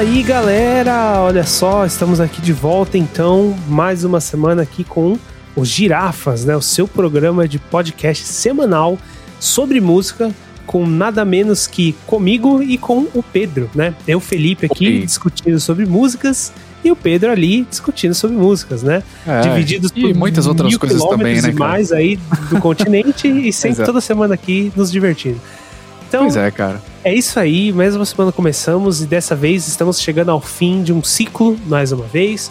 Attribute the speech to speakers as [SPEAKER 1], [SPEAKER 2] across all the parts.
[SPEAKER 1] Aí, galera! Olha só, estamos aqui de volta então, mais uma semana aqui com os Girafas, né? O seu programa de podcast semanal sobre música, com nada menos que comigo e com o Pedro, né? Eu, Felipe, aqui
[SPEAKER 2] Ok.
[SPEAKER 1] discutindo sobre músicas e o Pedro ali discutindo sobre músicas, né?
[SPEAKER 2] É,
[SPEAKER 1] Divididos
[SPEAKER 2] e muitas outras coisas também, né,
[SPEAKER 1] e mais aí do continente e sempre toda semana aqui nos divertindo. Então,
[SPEAKER 2] Pois é, cara.
[SPEAKER 1] É isso aí, mais uma semana começamos e dessa vez estamos chegando ao fim de um ciclo, mais uma vez.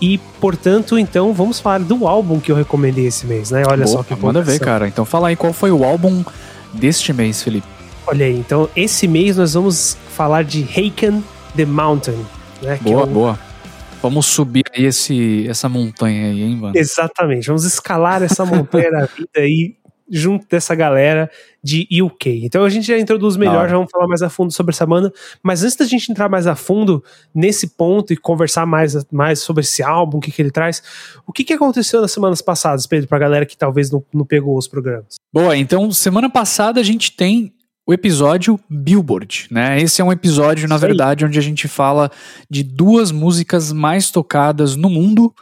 [SPEAKER 1] E, portanto, então, vamos falar do álbum que eu recomendei esse mês, né? Olha só
[SPEAKER 2] Boa,
[SPEAKER 1] que
[SPEAKER 2] manda ver, cara. Então fala aí qual foi o álbum deste mês, Felipe.
[SPEAKER 1] Olha aí, então, esse mês nós vamos falar de Haken the Mountain, né?
[SPEAKER 2] Boa,
[SPEAKER 1] é um-
[SPEAKER 2] boa. Vamos subir aí esse, essa montanha aí, hein, mano?
[SPEAKER 1] Exatamente, vamos escalar essa montanha da vida aí junto dessa galera de UK. Então a gente já introduz melhor, já vamos falar mais a fundo sobre essa banda, mas antes da gente entrar mais a fundo nesse ponto e conversar mais, mais sobre esse álbum, o que, que ele traz, o que, que aconteceu nas semanas passadas, Pedro, pra galera que talvez não, não pegou os programas?
[SPEAKER 2] Boa, então semana passada a gente tem o episódio Billboard, né? Esse é um episódio, na verdade, onde a gente fala de duas músicas mais tocadas no mundo,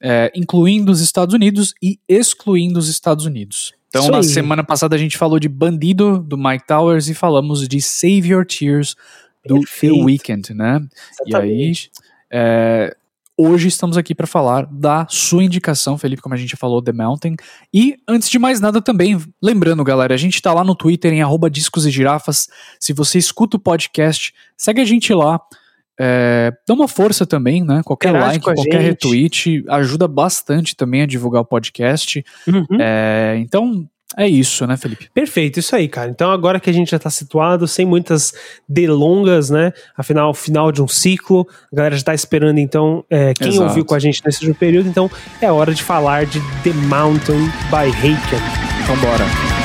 [SPEAKER 2] é, incluindo os Estados Unidos e excluindo os Estados Unidos. Então,
[SPEAKER 1] Isso
[SPEAKER 2] na
[SPEAKER 1] aí.
[SPEAKER 2] semana passada a gente falou de Bandido, do Mike Towers, e falamos de Save Your Tears, do
[SPEAKER 1] Perfeito.
[SPEAKER 2] The Weeknd, né? E aí,
[SPEAKER 1] Exatamente.
[SPEAKER 2] é, hoje estamos aqui para falar da sua indicação, Felipe, como a gente falou, The Mountain. E antes de mais nada também, lembrando, galera, a gente tá lá no Twitter em arroba discos e girafas. Se você escuta o podcast, segue a gente lá. É, dá uma força também, né? Qualquer
[SPEAKER 1] Interage
[SPEAKER 2] like, qualquer
[SPEAKER 1] gente.
[SPEAKER 2] retweet ajuda bastante também a divulgar o podcast.
[SPEAKER 1] Uhum.
[SPEAKER 2] É, então, é isso, né, Felipe?
[SPEAKER 1] Perfeito, isso aí, cara. Então, agora que a gente já tá situado, sem muitas delongas, né? Afinal, final de um ciclo, a galera já tá esperando, então, é, quem
[SPEAKER 2] Exato.
[SPEAKER 1] ouviu com a gente nesse período, então é hora de falar de The Mountain by Haken.
[SPEAKER 2] Então, bora.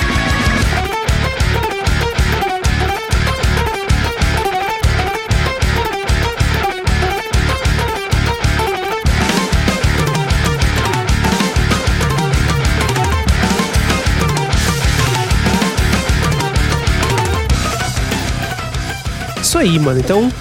[SPEAKER 1] Aí, mano. Então,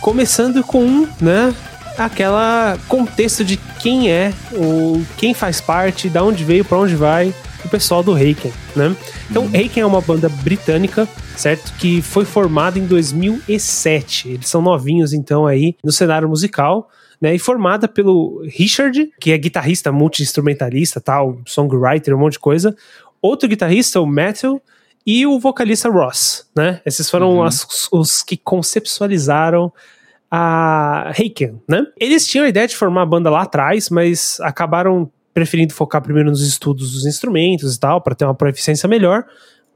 [SPEAKER 1] começando com, né, aquela contexto de quem é, o quem faz parte, da onde veio, pra onde vai, o pessoal do Haken, né? Então, Haken é uma banda britânica, certo? Que foi formada em 2007. Eles são novinhos, então, aí, no cenário musical. Né, e formada pelo Richard, que é guitarrista, multi-instrumentalista, tal, songwriter, um monte de coisa. Outro guitarrista, o Matthew, e o vocalista Ross, né? Esses foram
[SPEAKER 2] Uhum.
[SPEAKER 1] as- os que conceptualizaram a Haken, né? Eles tinham a ideia de formar a banda lá atrás, mas acabaram preferindo focar primeiro nos estudos dos instrumentos e tal, para ter uma proficiência melhor,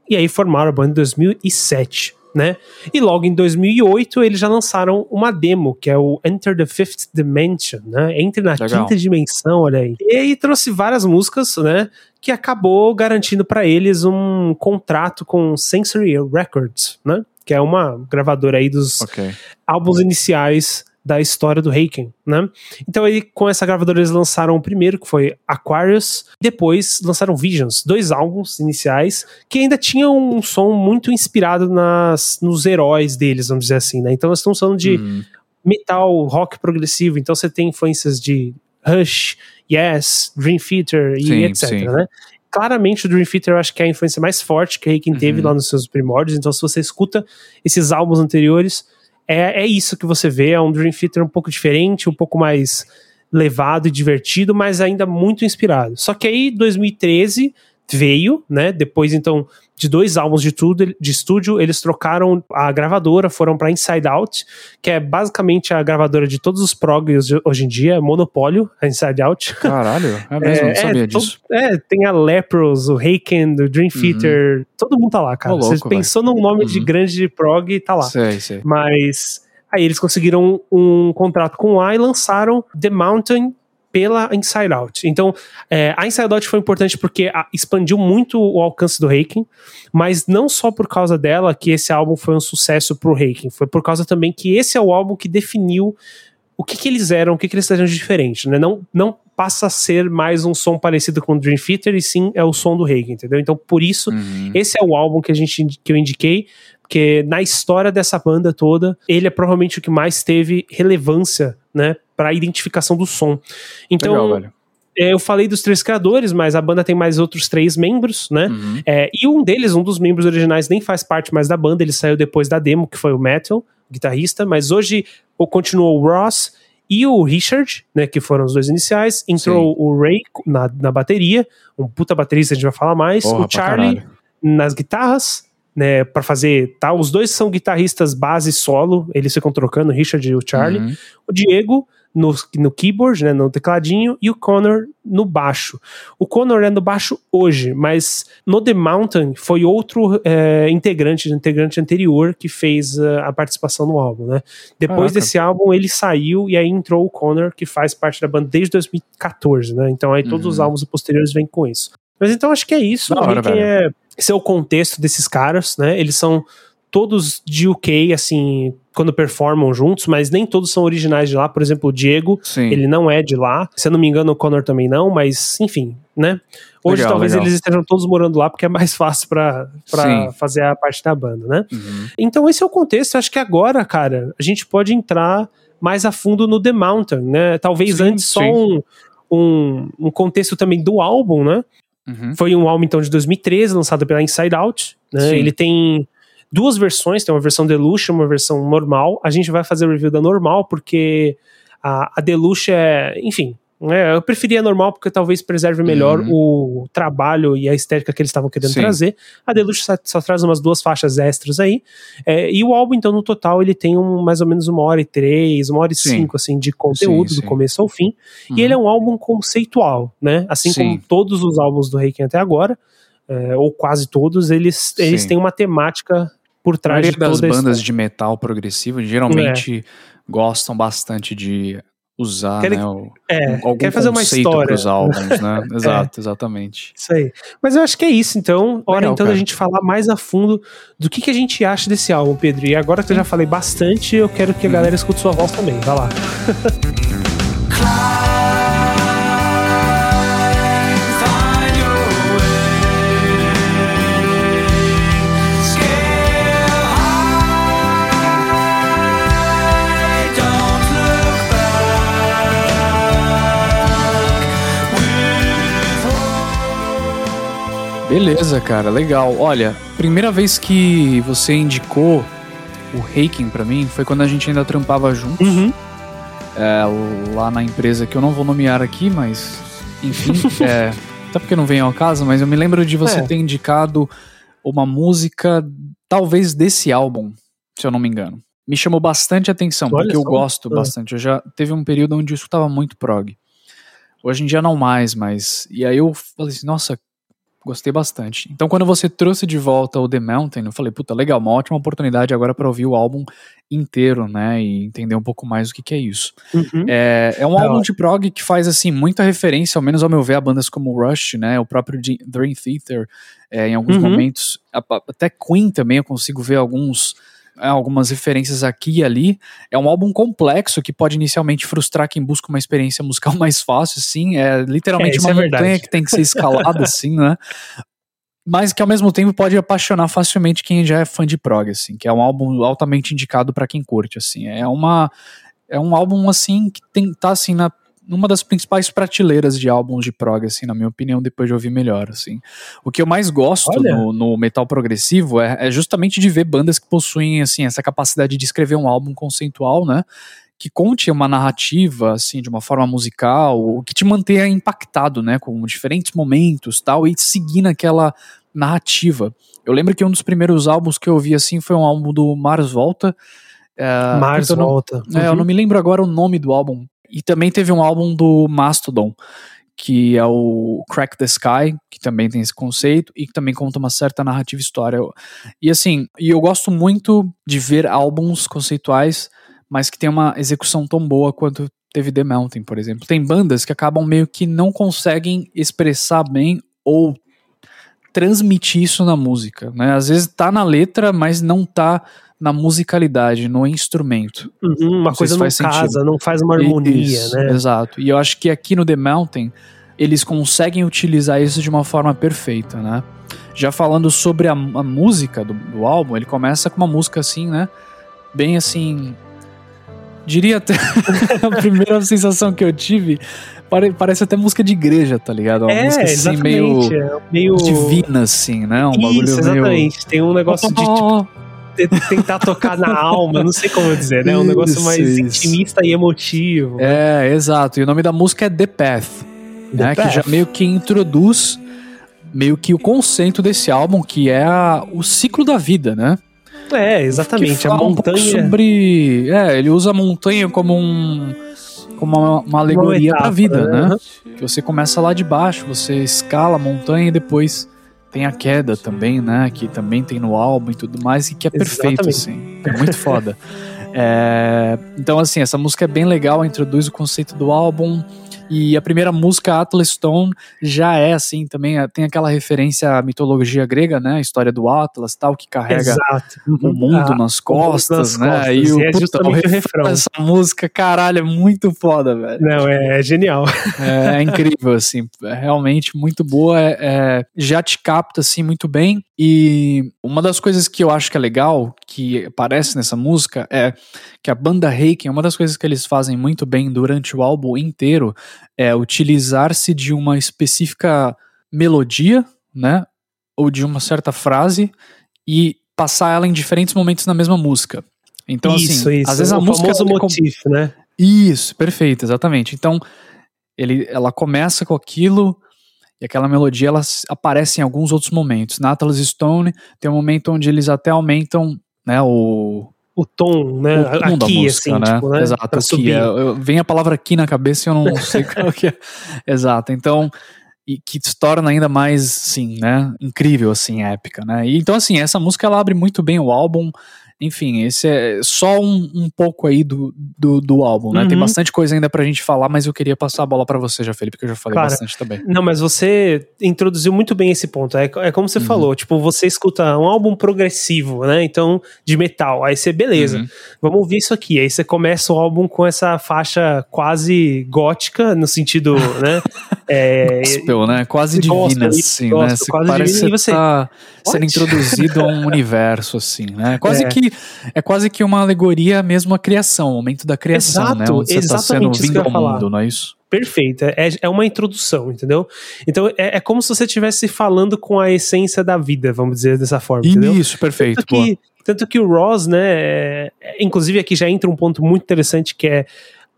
[SPEAKER 1] e aí formaram a banda em 2007, né? E logo em 2008 eles já lançaram uma demo, que é o Enter the Fifth Dimension, né? Entre na
[SPEAKER 2] Legal.
[SPEAKER 1] quinta dimensão, olha aí. E aí trouxe várias músicas, né? Que acabou garantindo para eles um contrato com Sensory Records, né? Que é uma gravadora aí dos
[SPEAKER 2] Ok.
[SPEAKER 1] álbuns iniciais da história do Haken, né? Então aí com essa gravadora eles lançaram o primeiro, que foi Aquarius, depois lançaram Visions, dois álbuns iniciais que ainda tinham um som muito inspirado nas nos heróis deles, vamos dizer assim, né? Então nós estamos falando de
[SPEAKER 2] Hum,
[SPEAKER 1] metal, rock progressivo, então você tem influências de Rush, Yes, Dream Theater e
[SPEAKER 2] Sim,
[SPEAKER 1] etc,
[SPEAKER 2] sim.
[SPEAKER 1] né? Claramente o Dream Theater eu acho que é a influência mais forte que Haken teve
[SPEAKER 2] Uhum.
[SPEAKER 1] lá nos seus primórdios, então se você escuta esses álbuns anteriores, é, é isso que você vê, é um Dream Theater um pouco diferente, um pouco mais levado e divertido, mas ainda muito inspirado. Só que aí 2013 veio, né? Depois então de dois álbuns de tudo de estúdio, eles trocaram a gravadora, foram para Inside Out, que é basicamente a gravadora de todos os progs hoje em dia, é monopólio, a Inside Out.
[SPEAKER 2] Caralho, é mesmo, não sabia
[SPEAKER 1] todo-
[SPEAKER 2] disso.
[SPEAKER 1] é, tem a Lepros, o Haken, o Dream Theater, todo mundo tá lá, cara.
[SPEAKER 2] Uhum. Ô, louco,
[SPEAKER 1] Você pensou num nome de
[SPEAKER 2] Uhum.
[SPEAKER 1] grande de prog, tá lá.
[SPEAKER 2] Sei, sei.
[SPEAKER 1] Mas aí eles conseguiram um contrato com a e lançaram The Mountain pela Inside Out. Então, é, a Inside Out foi importante porque a- expandiu muito o alcance do Haken, mas não só por causa dela que esse álbum foi um sucesso pro Haken, foi por causa também que esse é o álbum que definiu o que, que eles eram, o que, que eles faziam de diferente, né? Não, não passa a ser mais um som parecido com o Dream Theater e sim é o som do Reiki, entendeu? Então por isso
[SPEAKER 2] Uhum.
[SPEAKER 1] esse é o álbum que a gente que eu indiquei, porque na história dessa banda toda, ele é provavelmente o que mais teve relevância, né, para a identificação do som. Então,
[SPEAKER 2] Legal, velho.
[SPEAKER 1] é, eu falei dos três criadores, mas a banda tem mais outros três membros, né?
[SPEAKER 2] Uhum.
[SPEAKER 1] É, e um deles, um dos membros originais, nem faz parte mais da banda, ele saiu depois da demo, que foi o Metal, guitarrista, mas hoje o- continuou o Ross e o Richard, né, que foram os dois iniciais, entrou o Ray na, na bateria, um puta baterista, a gente vai falar mais,
[SPEAKER 2] Porra,
[SPEAKER 1] o Charlie nas guitarras, né, para fazer, tá, os dois são guitarristas base solo, eles ficam trocando, o Richard e o Charlie,
[SPEAKER 2] Uhum.
[SPEAKER 1] o Diego no, no keyboard, né, no tecladinho, e o Connor no baixo. O Connor é no baixo hoje, mas no The Mountain foi outro é, integrante, integrante anterior que fez uh, a participação no álbum, né? Depois
[SPEAKER 2] Caraca.
[SPEAKER 1] desse álbum ele saiu e aí entrou o Connor, que faz parte da banda desde 2014, né? Então aí todos
[SPEAKER 2] Uhum.
[SPEAKER 1] os álbuns posteriores vêm com isso. Mas então acho que é isso.
[SPEAKER 2] Da hora, velho.
[SPEAKER 1] é, esse é o contexto desses caras, né? Eles são todos de UK, assim, quando performam juntos, mas nem todos são originais de lá. Por exemplo, o Diego,
[SPEAKER 2] Sim.
[SPEAKER 1] ele não é de lá. Se eu não me engano, o Connor também não, mas enfim, né? Hoje
[SPEAKER 2] Legal,
[SPEAKER 1] talvez
[SPEAKER 2] legal.
[SPEAKER 1] eles estejam todos morando lá porque é mais fácil
[SPEAKER 2] Sim.
[SPEAKER 1] fazer a parte da banda, né?
[SPEAKER 2] Uhum.
[SPEAKER 1] Então esse é o contexto. Acho que agora, cara, a gente pode entrar mais a fundo no The Mountain, né? Talvez
[SPEAKER 2] Sim,
[SPEAKER 1] antes só um, um, um contexto também do álbum, né?
[SPEAKER 2] Uhum.
[SPEAKER 1] Foi um álbum então de 2013, lançado pela Inside Out. Né? Ele tem duas versões, tem uma versão Deluxe e uma versão normal. A gente vai fazer review da normal, porque a, a Deluxe é, enfim. né, eu preferia a normal porque talvez preserve melhor
[SPEAKER 2] Uhum.
[SPEAKER 1] o trabalho e a estética que eles estavam querendo
[SPEAKER 2] Sim.
[SPEAKER 1] trazer. A Deluxe só, só traz umas duas faixas extras aí. É, e o álbum, então, no total, ele tem um, mais ou menos uma hora e três, uma hora e
[SPEAKER 2] Sim.
[SPEAKER 1] cinco, assim, de conteúdo,
[SPEAKER 2] Sim,
[SPEAKER 1] do
[SPEAKER 2] sim.
[SPEAKER 1] começo ao fim.
[SPEAKER 2] Uhum.
[SPEAKER 1] E ele é um álbum conceitual, né? Assim
[SPEAKER 2] Sim.
[SPEAKER 1] como todos os álbuns do Reiki até agora, é, ou quase todos, eles, eles têm uma temática por trás de
[SPEAKER 2] das
[SPEAKER 1] toda a
[SPEAKER 2] bandas de metal progressivo geralmente gostam bastante de usar
[SPEAKER 1] Querem-
[SPEAKER 2] né, o,
[SPEAKER 1] É,
[SPEAKER 2] algum
[SPEAKER 1] quer fazer uma história.
[SPEAKER 2] pros álbuns, né? Exato, exatamente.
[SPEAKER 1] Isso aí. Mas eu acho que é isso, então. Hora
[SPEAKER 2] Legal,
[SPEAKER 1] então da gente falar mais a fundo do que, que a gente acha desse álbum, Pedro. E agora que eu já falei bastante, eu quero que a galera escute sua voz também. Vai lá.
[SPEAKER 2] Beleza, cara, legal. Olha, primeira vez que você indicou o Reiking pra mim foi quando a gente ainda trampava juntos.
[SPEAKER 1] Uhum.
[SPEAKER 2] é, lá na empresa que eu não vou nomear aqui, mas enfim, é, até porque não vem ao caso, mas eu me lembro de você
[SPEAKER 1] É.
[SPEAKER 2] ter indicado uma música, talvez desse álbum, se eu não me engano. Me chamou bastante atenção,
[SPEAKER 1] Olha
[SPEAKER 2] porque eu gosto
[SPEAKER 1] Ah.
[SPEAKER 2] bastante. Eu já teve um período onde eu escutava muito prog. Hoje em dia não mais, mas. E aí eu falei assim, nossa, gostei bastante. Então quando você trouxe de volta o The Mountain, eu falei, puta, legal, uma ótima oportunidade agora pra ouvir o álbum inteiro, né? E entender um pouco mais o que, que é isso.
[SPEAKER 1] Uhum.
[SPEAKER 2] É, é um
[SPEAKER 1] É,
[SPEAKER 2] álbum de prog que faz assim muita referência, ao menos ao meu ver, a bandas como Rush, né, o próprio Dream Theater, é, em alguns
[SPEAKER 1] Uhum.
[SPEAKER 2] momentos, até Queen também eu consigo ver alguns algumas referências aqui e ali. É um álbum complexo que pode inicialmente frustrar quem busca uma experiência musical mais fácil, assim, é literalmente
[SPEAKER 1] É,
[SPEAKER 2] uma
[SPEAKER 1] é
[SPEAKER 2] montanha
[SPEAKER 1] verdade.
[SPEAKER 2] que tem que ser escalada, assim, né? Mas que ao mesmo tempo pode apaixonar facilmente quem já é fã de prog, assim, que é um álbum altamente indicado pra quem curte, assim. É uma é um álbum assim que tem tá assim na numa das principais prateleiras de álbuns de prog, assim, na minha opinião, depois de ouvir melhor, assim. O que eu mais gosto no, no metal progressivo é, é justamente de ver bandas que possuem, assim, essa capacidade de escrever um álbum conceitual, né, que conte uma narrativa, assim, de uma forma musical, que te mantenha impactado, né, com diferentes momentos, tal, e seguir naquela narrativa. Eu lembro que um dos primeiros álbuns que eu ouvi, assim, foi um álbum do Mars Volta, é,
[SPEAKER 1] Mars
[SPEAKER 2] puta, eu não-
[SPEAKER 1] volta.
[SPEAKER 2] é, eu
[SPEAKER 1] Uhum.
[SPEAKER 2] não me lembro agora o nome do álbum. E também teve um álbum do Mastodon, que é o Crack the Sky, que também tem esse conceito e que também conta uma certa narrativa história. E assim, e eu gosto muito de ver álbuns conceituais, mas que tem uma execução tão boa quanto teve The Mountain, por exemplo. Tem bandas que acabam meio que não conseguem expressar bem ou transmitir isso na música, né? Às vezes tá na letra, mas não tá na musicalidade, no instrumento.
[SPEAKER 1] Uhum, uma
[SPEAKER 2] Não
[SPEAKER 1] coisa não
[SPEAKER 2] faz
[SPEAKER 1] casa,
[SPEAKER 2] sentido.
[SPEAKER 1] não faz uma harmonia,
[SPEAKER 2] Isso,
[SPEAKER 1] né?
[SPEAKER 2] Exato. E eu acho que aqui no The Mountain eles conseguem utilizar isso de uma forma perfeita, né? Já falando sobre a, a música do, do álbum, ele começa com uma música assim, né? Bem assim. Diria até. a primeira sensação que eu tive pare- parece até música de igreja, tá ligado? Uma
[SPEAKER 1] É,
[SPEAKER 2] música assim
[SPEAKER 1] exatamente.
[SPEAKER 2] meio
[SPEAKER 1] é meio
[SPEAKER 2] divina, assim, né? Um bagulho
[SPEAKER 1] Isso,
[SPEAKER 2] meio.
[SPEAKER 1] exatamente. Tem um negócio de tipo, te- tentar tocar na alma, não sei como dizer, né? Um negócio
[SPEAKER 2] Isso,
[SPEAKER 1] mais
[SPEAKER 2] isso.
[SPEAKER 1] intimista e emotivo.
[SPEAKER 2] É, exato. E o nome da música é The Path,
[SPEAKER 1] The
[SPEAKER 2] né? Que
[SPEAKER 1] Path.
[SPEAKER 2] já meio que introduz meio que o conceito desse álbum, que é a- o ciclo da vida, né?
[SPEAKER 1] É,
[SPEAKER 2] Que
[SPEAKER 1] exatamente. A
[SPEAKER 2] fala um pouco
[SPEAKER 1] montanha.
[SPEAKER 2] sobre, é, ele usa a montanha como um como uma, uma alegoria pra
[SPEAKER 1] metáfora,
[SPEAKER 2] vida, né?
[SPEAKER 1] né?
[SPEAKER 2] Que você começa lá de baixo, você escala a montanha e depois tem a queda também, né? Que também tem no álbum e tudo mais, e que é perfeito,
[SPEAKER 1] Exatamente.
[SPEAKER 2] assim. É muito foda. É, então, assim, essa música é bem legal, introduz o conceito do álbum. E a primeira música, Atlas Stone, já é assim também, é- tem aquela referência à mitologia grega, né? A história do Atlas tal, que carrega
[SPEAKER 1] Exato.
[SPEAKER 2] o mundo
[SPEAKER 1] Ah,
[SPEAKER 2] nas costas,
[SPEAKER 1] nas
[SPEAKER 2] né?
[SPEAKER 1] costas.
[SPEAKER 2] E o,
[SPEAKER 1] é
[SPEAKER 2] puta,
[SPEAKER 1] o
[SPEAKER 2] refrão dessa música, caralho, é muito foda, velho.
[SPEAKER 1] Não, é, é genial.
[SPEAKER 2] É, incrível, assim, é realmente muito boa, é- é, já te capta, assim, muito bem. E uma das coisas que eu acho que é legal, que aparece nessa música, é que a banda Reiken, uma das coisas que eles fazem muito bem durante o álbum inteiro, é utilizar-se de uma específica melodia, né, ou de uma certa frase, e passar ela em diferentes momentos na mesma música. Então,
[SPEAKER 1] isso,
[SPEAKER 2] assim,
[SPEAKER 1] isso.
[SPEAKER 2] às vezes a
[SPEAKER 1] o
[SPEAKER 2] música...
[SPEAKER 1] famoso
[SPEAKER 2] é com-
[SPEAKER 1] motif, né?
[SPEAKER 2] isso, perfeito, exatamente. Então, ele, ela começa com aquilo e aquela melodia ela aparece em alguns outros momentos. Na Atlas Stone tem um momento onde eles até aumentam, né, o,
[SPEAKER 1] O tom, né?
[SPEAKER 2] o tom da
[SPEAKER 1] Aqui,
[SPEAKER 2] música,
[SPEAKER 1] assim,
[SPEAKER 2] né?
[SPEAKER 1] tipo, né?
[SPEAKER 2] Exato,
[SPEAKER 1] Pra
[SPEAKER 2] é. Eu- Vem a palavra aqui na cabeça e eu não sei qual que é. Exato. Então, e que se torna ainda mais, sim, né, incrível, assim, épica, né? E, então, assim, essa música ela abre muito bem o álbum. Enfim, esse é só um, um pouco aí do, do, do álbum, né? Tem
[SPEAKER 1] Uhum.
[SPEAKER 2] bastante coisa ainda pra gente falar, mas eu queria passar a bola pra você já, Felipe, que eu já falei
[SPEAKER 1] Claro.
[SPEAKER 2] bastante também.
[SPEAKER 1] Não, mas você introduziu muito bem esse ponto. É, é como você
[SPEAKER 2] Uhum.
[SPEAKER 1] falou, tipo, você escuta um álbum progressivo, né? Então, de metal. Aí você, beleza,
[SPEAKER 2] Uhum.
[SPEAKER 1] vamos ouvir isso aqui. Aí você começa o álbum com essa faixa quase gótica, no sentido, né? É,
[SPEAKER 2] Gospel, né? Quase divina, assim,
[SPEAKER 1] gospel,
[SPEAKER 2] né? Você
[SPEAKER 1] quase
[SPEAKER 2] parece
[SPEAKER 1] divina, você-
[SPEAKER 2] tá sendo introduzido a um universo, assim, né? Quase
[SPEAKER 1] É.
[SPEAKER 2] que é quase que uma alegoria mesmo à criação, o momento da criação,
[SPEAKER 1] Exato,
[SPEAKER 2] né? Onde você tá sendo
[SPEAKER 1] que
[SPEAKER 2] vindo ao
[SPEAKER 1] falar.
[SPEAKER 2] mundo, não é isso?
[SPEAKER 1] Perfeito, é, é uma introdução, entendeu? Então é, é como se você estivesse falando com a essência da vida, vamos dizer dessa forma, entendeu?
[SPEAKER 2] Isso, perfeito.
[SPEAKER 1] Tanto que, tanto que o Ross, né, é- é- inclusive aqui já entra um ponto muito interessante que é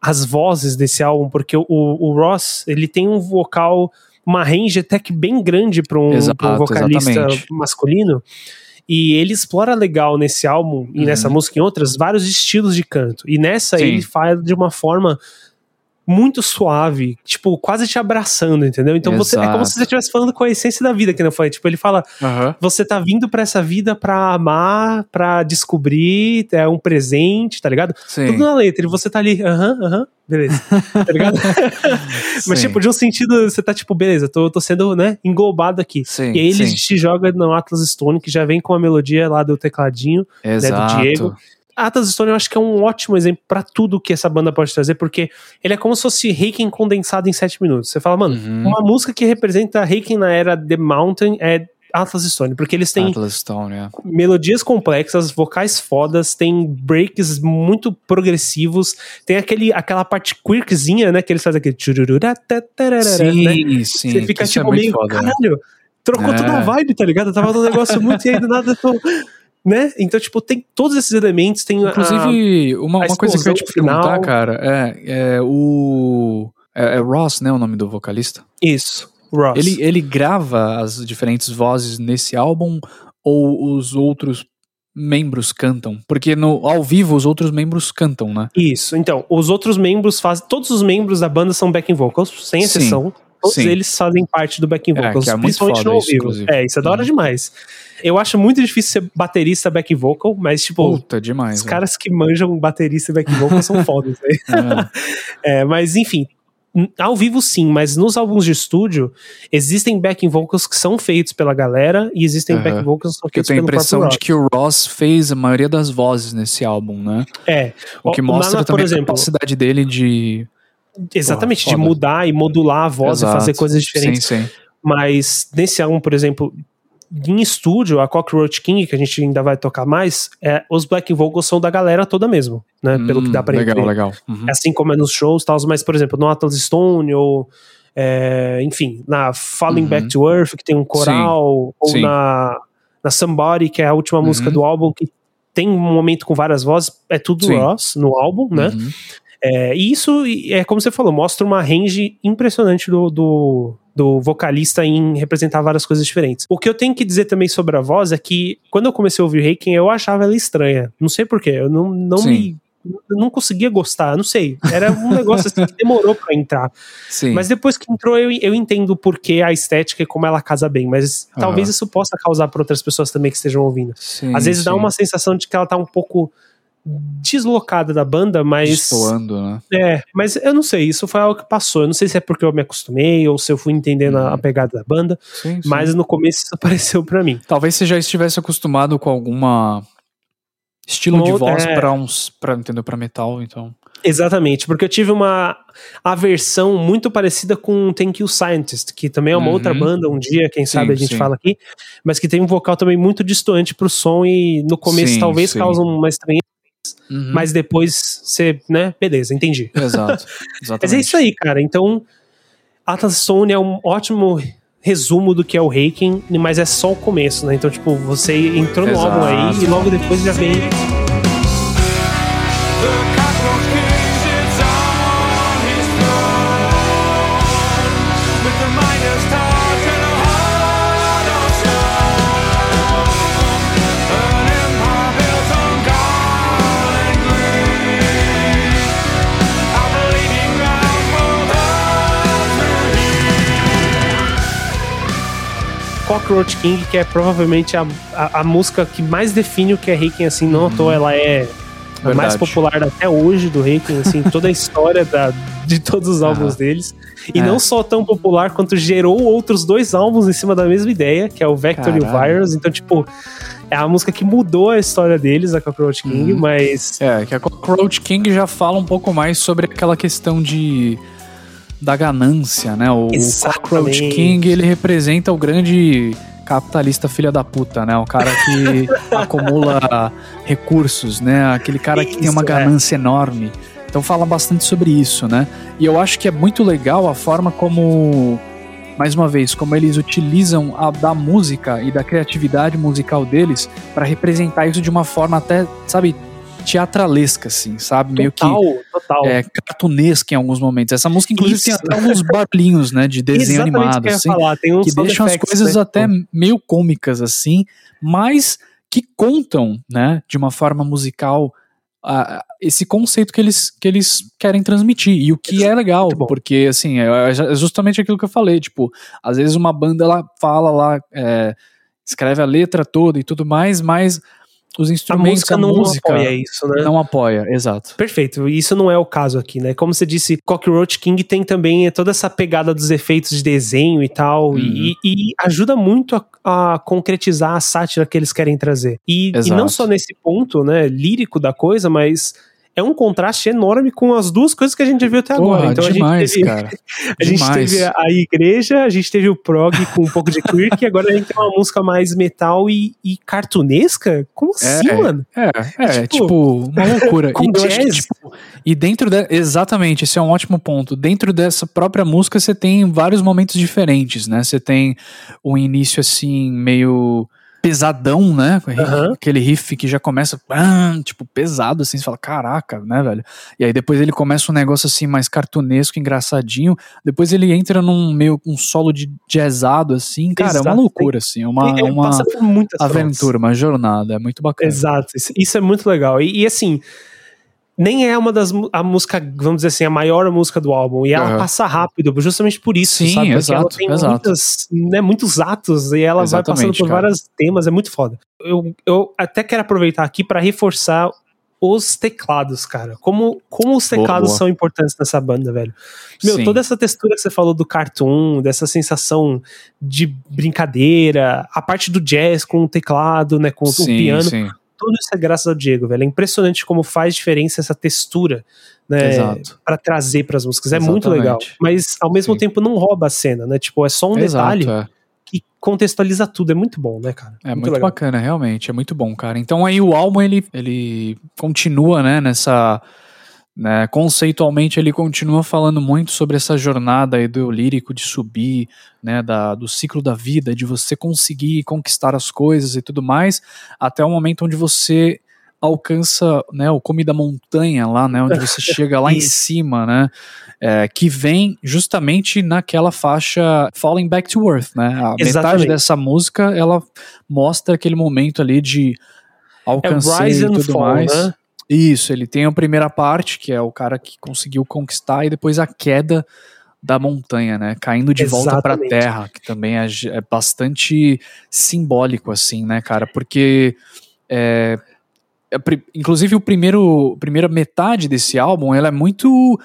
[SPEAKER 1] as vozes desse álbum, porque o, o Ross, ele tem um vocal, uma range até que bem grande para um, um vocalista
[SPEAKER 2] exatamente.
[SPEAKER 1] masculino, e ele explora legal nesse álbum e
[SPEAKER 2] Uhum.
[SPEAKER 1] nessa música e em outras vários estilos de canto. E nessa
[SPEAKER 2] Sim.
[SPEAKER 1] ele faz de uma forma muito suave, tipo, quase te abraçando, entendeu? Então você é como se você estivesse falando com a essência da vida, que não foi? Tipo, ele fala,
[SPEAKER 2] Aham.
[SPEAKER 1] você tá vindo pra essa vida pra amar, pra descobrir, é um presente, tá ligado?
[SPEAKER 2] Sim.
[SPEAKER 1] Tudo na letra, e você tá ali, aham, aham, beleza, tá ligado? Mas,
[SPEAKER 2] Sim.
[SPEAKER 1] tipo, de um sentido, você tá tipo, beleza, tô, tô sendo, né, englobado aqui.
[SPEAKER 2] Sim,
[SPEAKER 1] e aí ele
[SPEAKER 2] sim.
[SPEAKER 1] te joga no Atlas Stone, que já vem com a melodia lá do tecladinho.
[SPEAKER 2] Exato.
[SPEAKER 1] Diego. Atlas Stone eu acho que é um ótimo exemplo pra tudo que essa banda pode trazer, porque ele é como se fosse Reiken condensado em 7 minutos. Você fala, mano,
[SPEAKER 2] Uhum.
[SPEAKER 1] uma música que representa Reiken na era The Mountain é Atlas Stone, porque eles têm
[SPEAKER 2] Atlas Stone, é.
[SPEAKER 1] melodias complexas, vocais fodas, tem breaks muito progressivos, tem aquele, aquela parte quirkzinha, né, que eles fazem aquele tatarará,
[SPEAKER 2] Sim,
[SPEAKER 1] né?
[SPEAKER 2] sim.
[SPEAKER 1] Você fica
[SPEAKER 2] isso
[SPEAKER 1] tipo
[SPEAKER 2] é
[SPEAKER 1] meio,
[SPEAKER 2] foda, né?
[SPEAKER 1] caralho, trocou
[SPEAKER 2] É.
[SPEAKER 1] toda a vibe, tá ligado? Eu tava num negócio muito e aí do nada eu tô, né? Então, tipo, tem todos esses elementos, tem a-
[SPEAKER 2] Inclusive, uma,
[SPEAKER 1] a
[SPEAKER 2] uma coisa que eu ia te perguntar,
[SPEAKER 1] final.
[SPEAKER 2] cara, é, é o. É, é Ross, né? O nome do vocalista?
[SPEAKER 1] isso, Ross.
[SPEAKER 2] Ele, ele grava as diferentes vozes nesse álbum ou os outros membros cantam? Porque no, ao vivo os outros membros cantam, né?
[SPEAKER 1] Isso, então, os outros membros fazem, todos os membros da banda são backing vocals, sem
[SPEAKER 2] Sim,
[SPEAKER 1] exceção. Todos
[SPEAKER 2] sim.
[SPEAKER 1] eles fazem parte do backing
[SPEAKER 2] É,
[SPEAKER 1] vocals,
[SPEAKER 2] que é muito
[SPEAKER 1] principalmente no ao vivo.
[SPEAKER 2] inclusive.
[SPEAKER 1] É, isso é da hora
[SPEAKER 2] Uhum.
[SPEAKER 1] demais. Eu acho muito difícil ser baterista backing vocal, mas, tipo,
[SPEAKER 2] Puta, demais.
[SPEAKER 1] os caras que manjam baterista e backing vocal são fodas, né?
[SPEAKER 2] É.
[SPEAKER 1] É, mas enfim, ao vivo sim, mas nos álbuns de estúdio existem backing vocals que são feitos pela galera e existem
[SPEAKER 2] Aham.
[SPEAKER 1] backing vocals que são
[SPEAKER 2] Porque eu
[SPEAKER 1] feitos
[SPEAKER 2] tenho a impressão de que o Ross fez a maioria das vozes nesse álbum, né?
[SPEAKER 1] É.
[SPEAKER 2] O que mostra
[SPEAKER 1] Nana,
[SPEAKER 2] também
[SPEAKER 1] por exemplo,
[SPEAKER 2] a capacidade dele de.
[SPEAKER 1] Exatamente,
[SPEAKER 2] Porra,
[SPEAKER 1] de mudar e modular a voz
[SPEAKER 2] Exato.
[SPEAKER 1] e fazer coisas diferentes.
[SPEAKER 2] Sim, sim.
[SPEAKER 1] Mas nesse álbum, por exemplo, em estúdio, a Cockroach King, que a gente ainda vai tocar mais, é, os backing vocals são da galera toda mesmo, né? pelo que dá pra
[SPEAKER 2] Hum, Legal,
[SPEAKER 1] entender.
[SPEAKER 2] legal. Uhum.
[SPEAKER 1] Assim como é nos shows e tal, mas, por exemplo, no Atlas Stone ou. é, enfim, na Falling
[SPEAKER 2] Uhum.
[SPEAKER 1] Back to Earth, que tem um coral, ou
[SPEAKER 2] sim.
[SPEAKER 1] na, na Somebody, que é a última música
[SPEAKER 2] Uhum.
[SPEAKER 1] do álbum, que tem um momento com várias vozes, é tudo
[SPEAKER 2] Sim.
[SPEAKER 1] Ross no álbum, né?
[SPEAKER 2] Uhum.
[SPEAKER 1] É, e isso, é como você falou, mostra uma range impressionante do, do, do vocalista em representar várias coisas diferentes. O que eu tenho que dizer também sobre a voz é que, quando eu comecei a ouvir Reiken, eu achava ela estranha. Não sei porquê, eu não, não
[SPEAKER 2] Sim.
[SPEAKER 1] me. Eu não conseguia gostar, não sei. Era um negócio assim que demorou pra entrar.
[SPEAKER 2] Sim.
[SPEAKER 1] Mas depois que entrou, eu, eu entendo o porquê, a estética e como ela casa bem. Mas
[SPEAKER 2] Aham.
[SPEAKER 1] talvez isso possa causar para outras pessoas também que estejam ouvindo.
[SPEAKER 2] Sim,
[SPEAKER 1] Às vezes dá
[SPEAKER 2] sim.
[SPEAKER 1] uma sensação de que ela tá um pouco deslocada da banda, mas.
[SPEAKER 2] Destoando, né?
[SPEAKER 1] É, mas eu não sei, isso foi algo que passou. Eu não sei se é porque eu me acostumei ou se eu fui entendendo a- a
[SPEAKER 2] Uhum.
[SPEAKER 1] pegada da banda,
[SPEAKER 2] Sim, sim.
[SPEAKER 1] mas no começo isso apareceu pra mim.
[SPEAKER 2] Talvez você já estivesse acostumado com alguma estilo de voz
[SPEAKER 1] é.
[SPEAKER 2] pra uns, para entender para metal, então.
[SPEAKER 1] Exatamente, porque eu tive uma aversão muito parecida com Thank You Scientist, que também é uma
[SPEAKER 2] Uhum.
[SPEAKER 1] outra banda, um dia, quem
[SPEAKER 2] Sim,
[SPEAKER 1] sabe a gente
[SPEAKER 2] sim.
[SPEAKER 1] fala aqui, mas que tem um vocal também muito distoante pro som e no começo
[SPEAKER 2] Sim,
[SPEAKER 1] talvez
[SPEAKER 2] sim.
[SPEAKER 1] causa uma estranheza,
[SPEAKER 2] Uhum.
[SPEAKER 1] mas depois você, né, beleza, entendi.
[SPEAKER 2] Exato. Exatamente.
[SPEAKER 1] Mas é isso aí, cara. Então, Atlas Stone é um ótimo resumo do que é o Reiken, mas é só o começo, né? Então, tipo, você entrou no
[SPEAKER 2] Exato.
[SPEAKER 1] álbum aí e logo depois já vem.
[SPEAKER 3] Cockroach King,
[SPEAKER 1] que é provavelmente a, a, a música que mais define o que é Reiken, assim, não à toa, ela é a mais
[SPEAKER 2] Uhum. Verdade.
[SPEAKER 1] popular até hoje do Reiken, assim, toda a história da, de todos os álbuns
[SPEAKER 2] Aham.
[SPEAKER 1] deles. E
[SPEAKER 2] É.
[SPEAKER 1] não só tão popular quanto gerou outros dois álbuns em cima da mesma ideia, que é o Vector e o
[SPEAKER 2] Caralho.
[SPEAKER 1] Virus. Então, tipo, é a música que mudou a história deles, a Cockroach King,
[SPEAKER 2] Uhum.
[SPEAKER 1] mas
[SPEAKER 2] É, que a Cockroach King já fala um pouco mais sobre aquela questão de da ganância, né? O, o
[SPEAKER 1] Exatamente.
[SPEAKER 2] Cockroach King, ele representa o grande capitalista filha da puta, né? O cara que acumula recursos, né? Aquele cara que tem uma
[SPEAKER 1] Isso, é.
[SPEAKER 2] ganância enorme. Então fala bastante sobre isso, né? E eu acho que é muito legal a forma como mais uma vez, como eles utilizam a da música e da criatividade musical deles para representar isso de uma forma até, sabe, teatralesca, assim, sabe? Meio que
[SPEAKER 1] total,
[SPEAKER 2] é, cartunesca em alguns momentos. Essa música, inclusive, tem
[SPEAKER 1] Isso.
[SPEAKER 2] até alguns barulhinhos, né, de desenho
[SPEAKER 1] Exatamente
[SPEAKER 2] animado,
[SPEAKER 1] que
[SPEAKER 2] assim,
[SPEAKER 1] falar. Tem uns
[SPEAKER 2] que deixam as
[SPEAKER 1] effects,
[SPEAKER 2] coisas
[SPEAKER 1] né?
[SPEAKER 2] até meio cômicas, assim, mas que contam, né, de uma forma musical a- esse conceito que eles, que eles querem transmitir. E o que é legal,
[SPEAKER 1] Muito bom.
[SPEAKER 2] porque, assim, é, é justamente aquilo que eu falei, tipo, às vezes uma banda, ela fala lá, é, escreve a letra toda e tudo mais, mas os
[SPEAKER 1] A
[SPEAKER 2] instrumentos,
[SPEAKER 1] música
[SPEAKER 2] a
[SPEAKER 1] não
[SPEAKER 2] música
[SPEAKER 1] apoia isso, né?
[SPEAKER 2] não apoia, exato.
[SPEAKER 1] Perfeito, isso não é o caso aqui, né? Como você disse, Cockroach King tem também toda essa pegada dos efeitos de desenho e tal,
[SPEAKER 2] Uhum.
[SPEAKER 1] e, e ajuda muito a, a concretizar a sátira que eles querem trazer. E, e não só nesse ponto, né, lírico da coisa, mas é um contraste enorme com as duas coisas que a gente viu até agora.
[SPEAKER 2] Porra,
[SPEAKER 1] Então
[SPEAKER 2] demais,
[SPEAKER 1] a gente teve,
[SPEAKER 2] cara.
[SPEAKER 1] a gente
[SPEAKER 2] demais.
[SPEAKER 1] teve a, igreja, a gente teve o prog com um pouco de queer, e agora a gente tem uma música mais metal e, e cartunesca? Como assim, mano?
[SPEAKER 2] É, é,
[SPEAKER 1] Tipo,
[SPEAKER 2] tipo, uma loucura.
[SPEAKER 1] com
[SPEAKER 2] e,
[SPEAKER 1] jazz.
[SPEAKER 2] tipo, e dentro de, exatamente, esse é um ótimo ponto. Dentro dessa própria música você tem vários momentos diferentes, né? Você tem um início assim meio pesadão, né?
[SPEAKER 1] Aham.
[SPEAKER 2] Aquele riff que já começa, pam, tipo, pesado, assim, você fala, caraca, né, velho? E aí depois ele começa um negócio assim mais cartunesco, engraçadinho. Depois ele entra num meio um solo de jazzado, assim, cara, é uma
[SPEAKER 1] Exato.
[SPEAKER 2] loucura, assim, é uma,
[SPEAKER 1] e
[SPEAKER 2] uma
[SPEAKER 1] por muitas frontes.
[SPEAKER 2] aventura, uma jornada, é muito bacana.
[SPEAKER 1] Exato, isso, isso é muito legal. E, e, assim, nem é uma das a música, vamos dizer assim, a maior música do álbum. E ela
[SPEAKER 2] Aham.
[SPEAKER 1] passa rápido, justamente por isso,
[SPEAKER 2] Sim,
[SPEAKER 1] sabe? Porque
[SPEAKER 2] exato,
[SPEAKER 1] ela tem
[SPEAKER 2] exato.
[SPEAKER 1] muitas, né, muitos atos e ela vai passando
[SPEAKER 2] Exatamente,
[SPEAKER 1] por
[SPEAKER 2] cara.
[SPEAKER 1] vários temas, é muito foda. Eu, eu até quero aproveitar aqui para reforçar os teclados, cara. Como, como os
[SPEAKER 2] Boa,
[SPEAKER 1] teclados
[SPEAKER 2] boa.
[SPEAKER 1] são importantes nessa banda, velho. Meu,
[SPEAKER 2] Sim.
[SPEAKER 1] toda essa textura que você falou do cartoon, dessa sensação de brincadeira, a parte do jazz com o teclado, né, com o
[SPEAKER 2] sim,
[SPEAKER 1] piano,
[SPEAKER 2] sim.
[SPEAKER 1] Tudo isso é graças ao Diego, velho. É impressionante como faz diferença essa textura, né,
[SPEAKER 2] Exato.
[SPEAKER 1] para trazer pras músicas. É muito
[SPEAKER 2] Exatamente.
[SPEAKER 1] legal. Mas ao mesmo
[SPEAKER 2] Sim.
[SPEAKER 1] tempo não rouba a cena, né? Tipo, é só um
[SPEAKER 2] Exato,
[SPEAKER 1] detalhe
[SPEAKER 2] é.
[SPEAKER 1] que contextualiza tudo. É muito bom, né, cara?
[SPEAKER 2] É muito,
[SPEAKER 1] legal.
[SPEAKER 2] bacana, realmente, é muito bom, cara. Então aí o álbum ele, ele continua, né, nessa né, conceitualmente ele continua falando muito sobre essa jornada aí do lírico de subir, né, da, do ciclo da vida, de você conseguir conquistar as coisas e tudo mais, até o momento onde você alcança, né, o cume da montanha lá, né, onde você chega lá em cima, né, é, que vem justamente naquela faixa Falling Back to Earth, né, a metade
[SPEAKER 1] Exatamente.
[SPEAKER 2] dessa música, ela mostra aquele momento ali de
[SPEAKER 1] É
[SPEAKER 2] alcançar
[SPEAKER 1] Rise
[SPEAKER 2] e tudo
[SPEAKER 1] Fall,
[SPEAKER 2] mais.
[SPEAKER 1] né?
[SPEAKER 2] Isso, ele tem a primeira parte, que é o cara que conseguiu conquistar, e depois a queda da montanha, né? Caindo de volta pra
[SPEAKER 1] Exatamente.
[SPEAKER 2] terra, que também é, é bastante simbólico, assim, né, cara? Porque. é, é inclusive, o primeiro, a primeira metade desse álbum ela é muito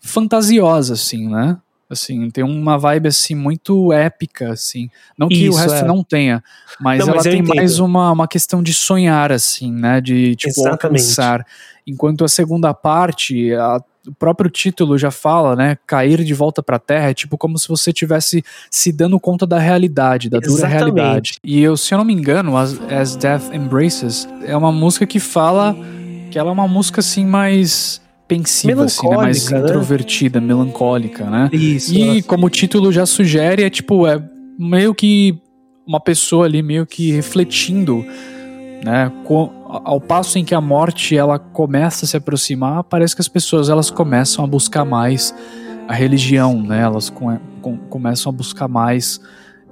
[SPEAKER 2] fantasiosa, assim, né? Assim, tem uma vibe assim muito épica, assim. Não que
[SPEAKER 1] Isso,
[SPEAKER 2] o resto
[SPEAKER 1] é.
[SPEAKER 2] não tenha, mas
[SPEAKER 1] Não,
[SPEAKER 2] ela
[SPEAKER 1] mas
[SPEAKER 2] tem
[SPEAKER 1] entendo.
[SPEAKER 2] mais uma, uma questão de sonhar, assim, né? De tipo
[SPEAKER 1] Exatamente.
[SPEAKER 2] alcançar. Enquanto a segunda parte, a- o próprio título já fala, né? Cair de volta pra terra é tipo como se você tivesse se dando conta da realidade, da dura
[SPEAKER 1] Exatamente.
[SPEAKER 2] realidade. E eu, se eu não me engano, As, As Death Embraces é uma música que fala que ela é uma música assim mais pensiva, assim, né? Mais
[SPEAKER 1] né?
[SPEAKER 2] introvertida, melancólica, né?
[SPEAKER 1] Isso.
[SPEAKER 2] E como o título já sugere, é tipo, é meio que uma pessoa ali meio que refletindo, né? ao passo em que a morte ela começa a se aproximar, parece que as pessoas elas começam a buscar mais a religião, né? Elas com- com- começam a buscar mais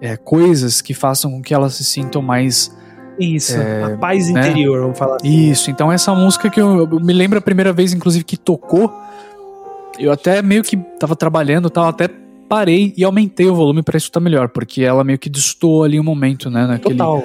[SPEAKER 2] é, coisas que façam com que elas se sintam mais
[SPEAKER 1] Isso.
[SPEAKER 2] É,
[SPEAKER 1] a paz
[SPEAKER 2] né?
[SPEAKER 1] interior, vamos falar assim.
[SPEAKER 2] isso, então essa música que eu, eu me lembro a primeira vez, inclusive, que tocou, eu até meio que tava trabalhando, tal, até parei e aumentei o volume pra escutar melhor, porque ela meio que destoou ali um momento, né, naquele,
[SPEAKER 1] Total.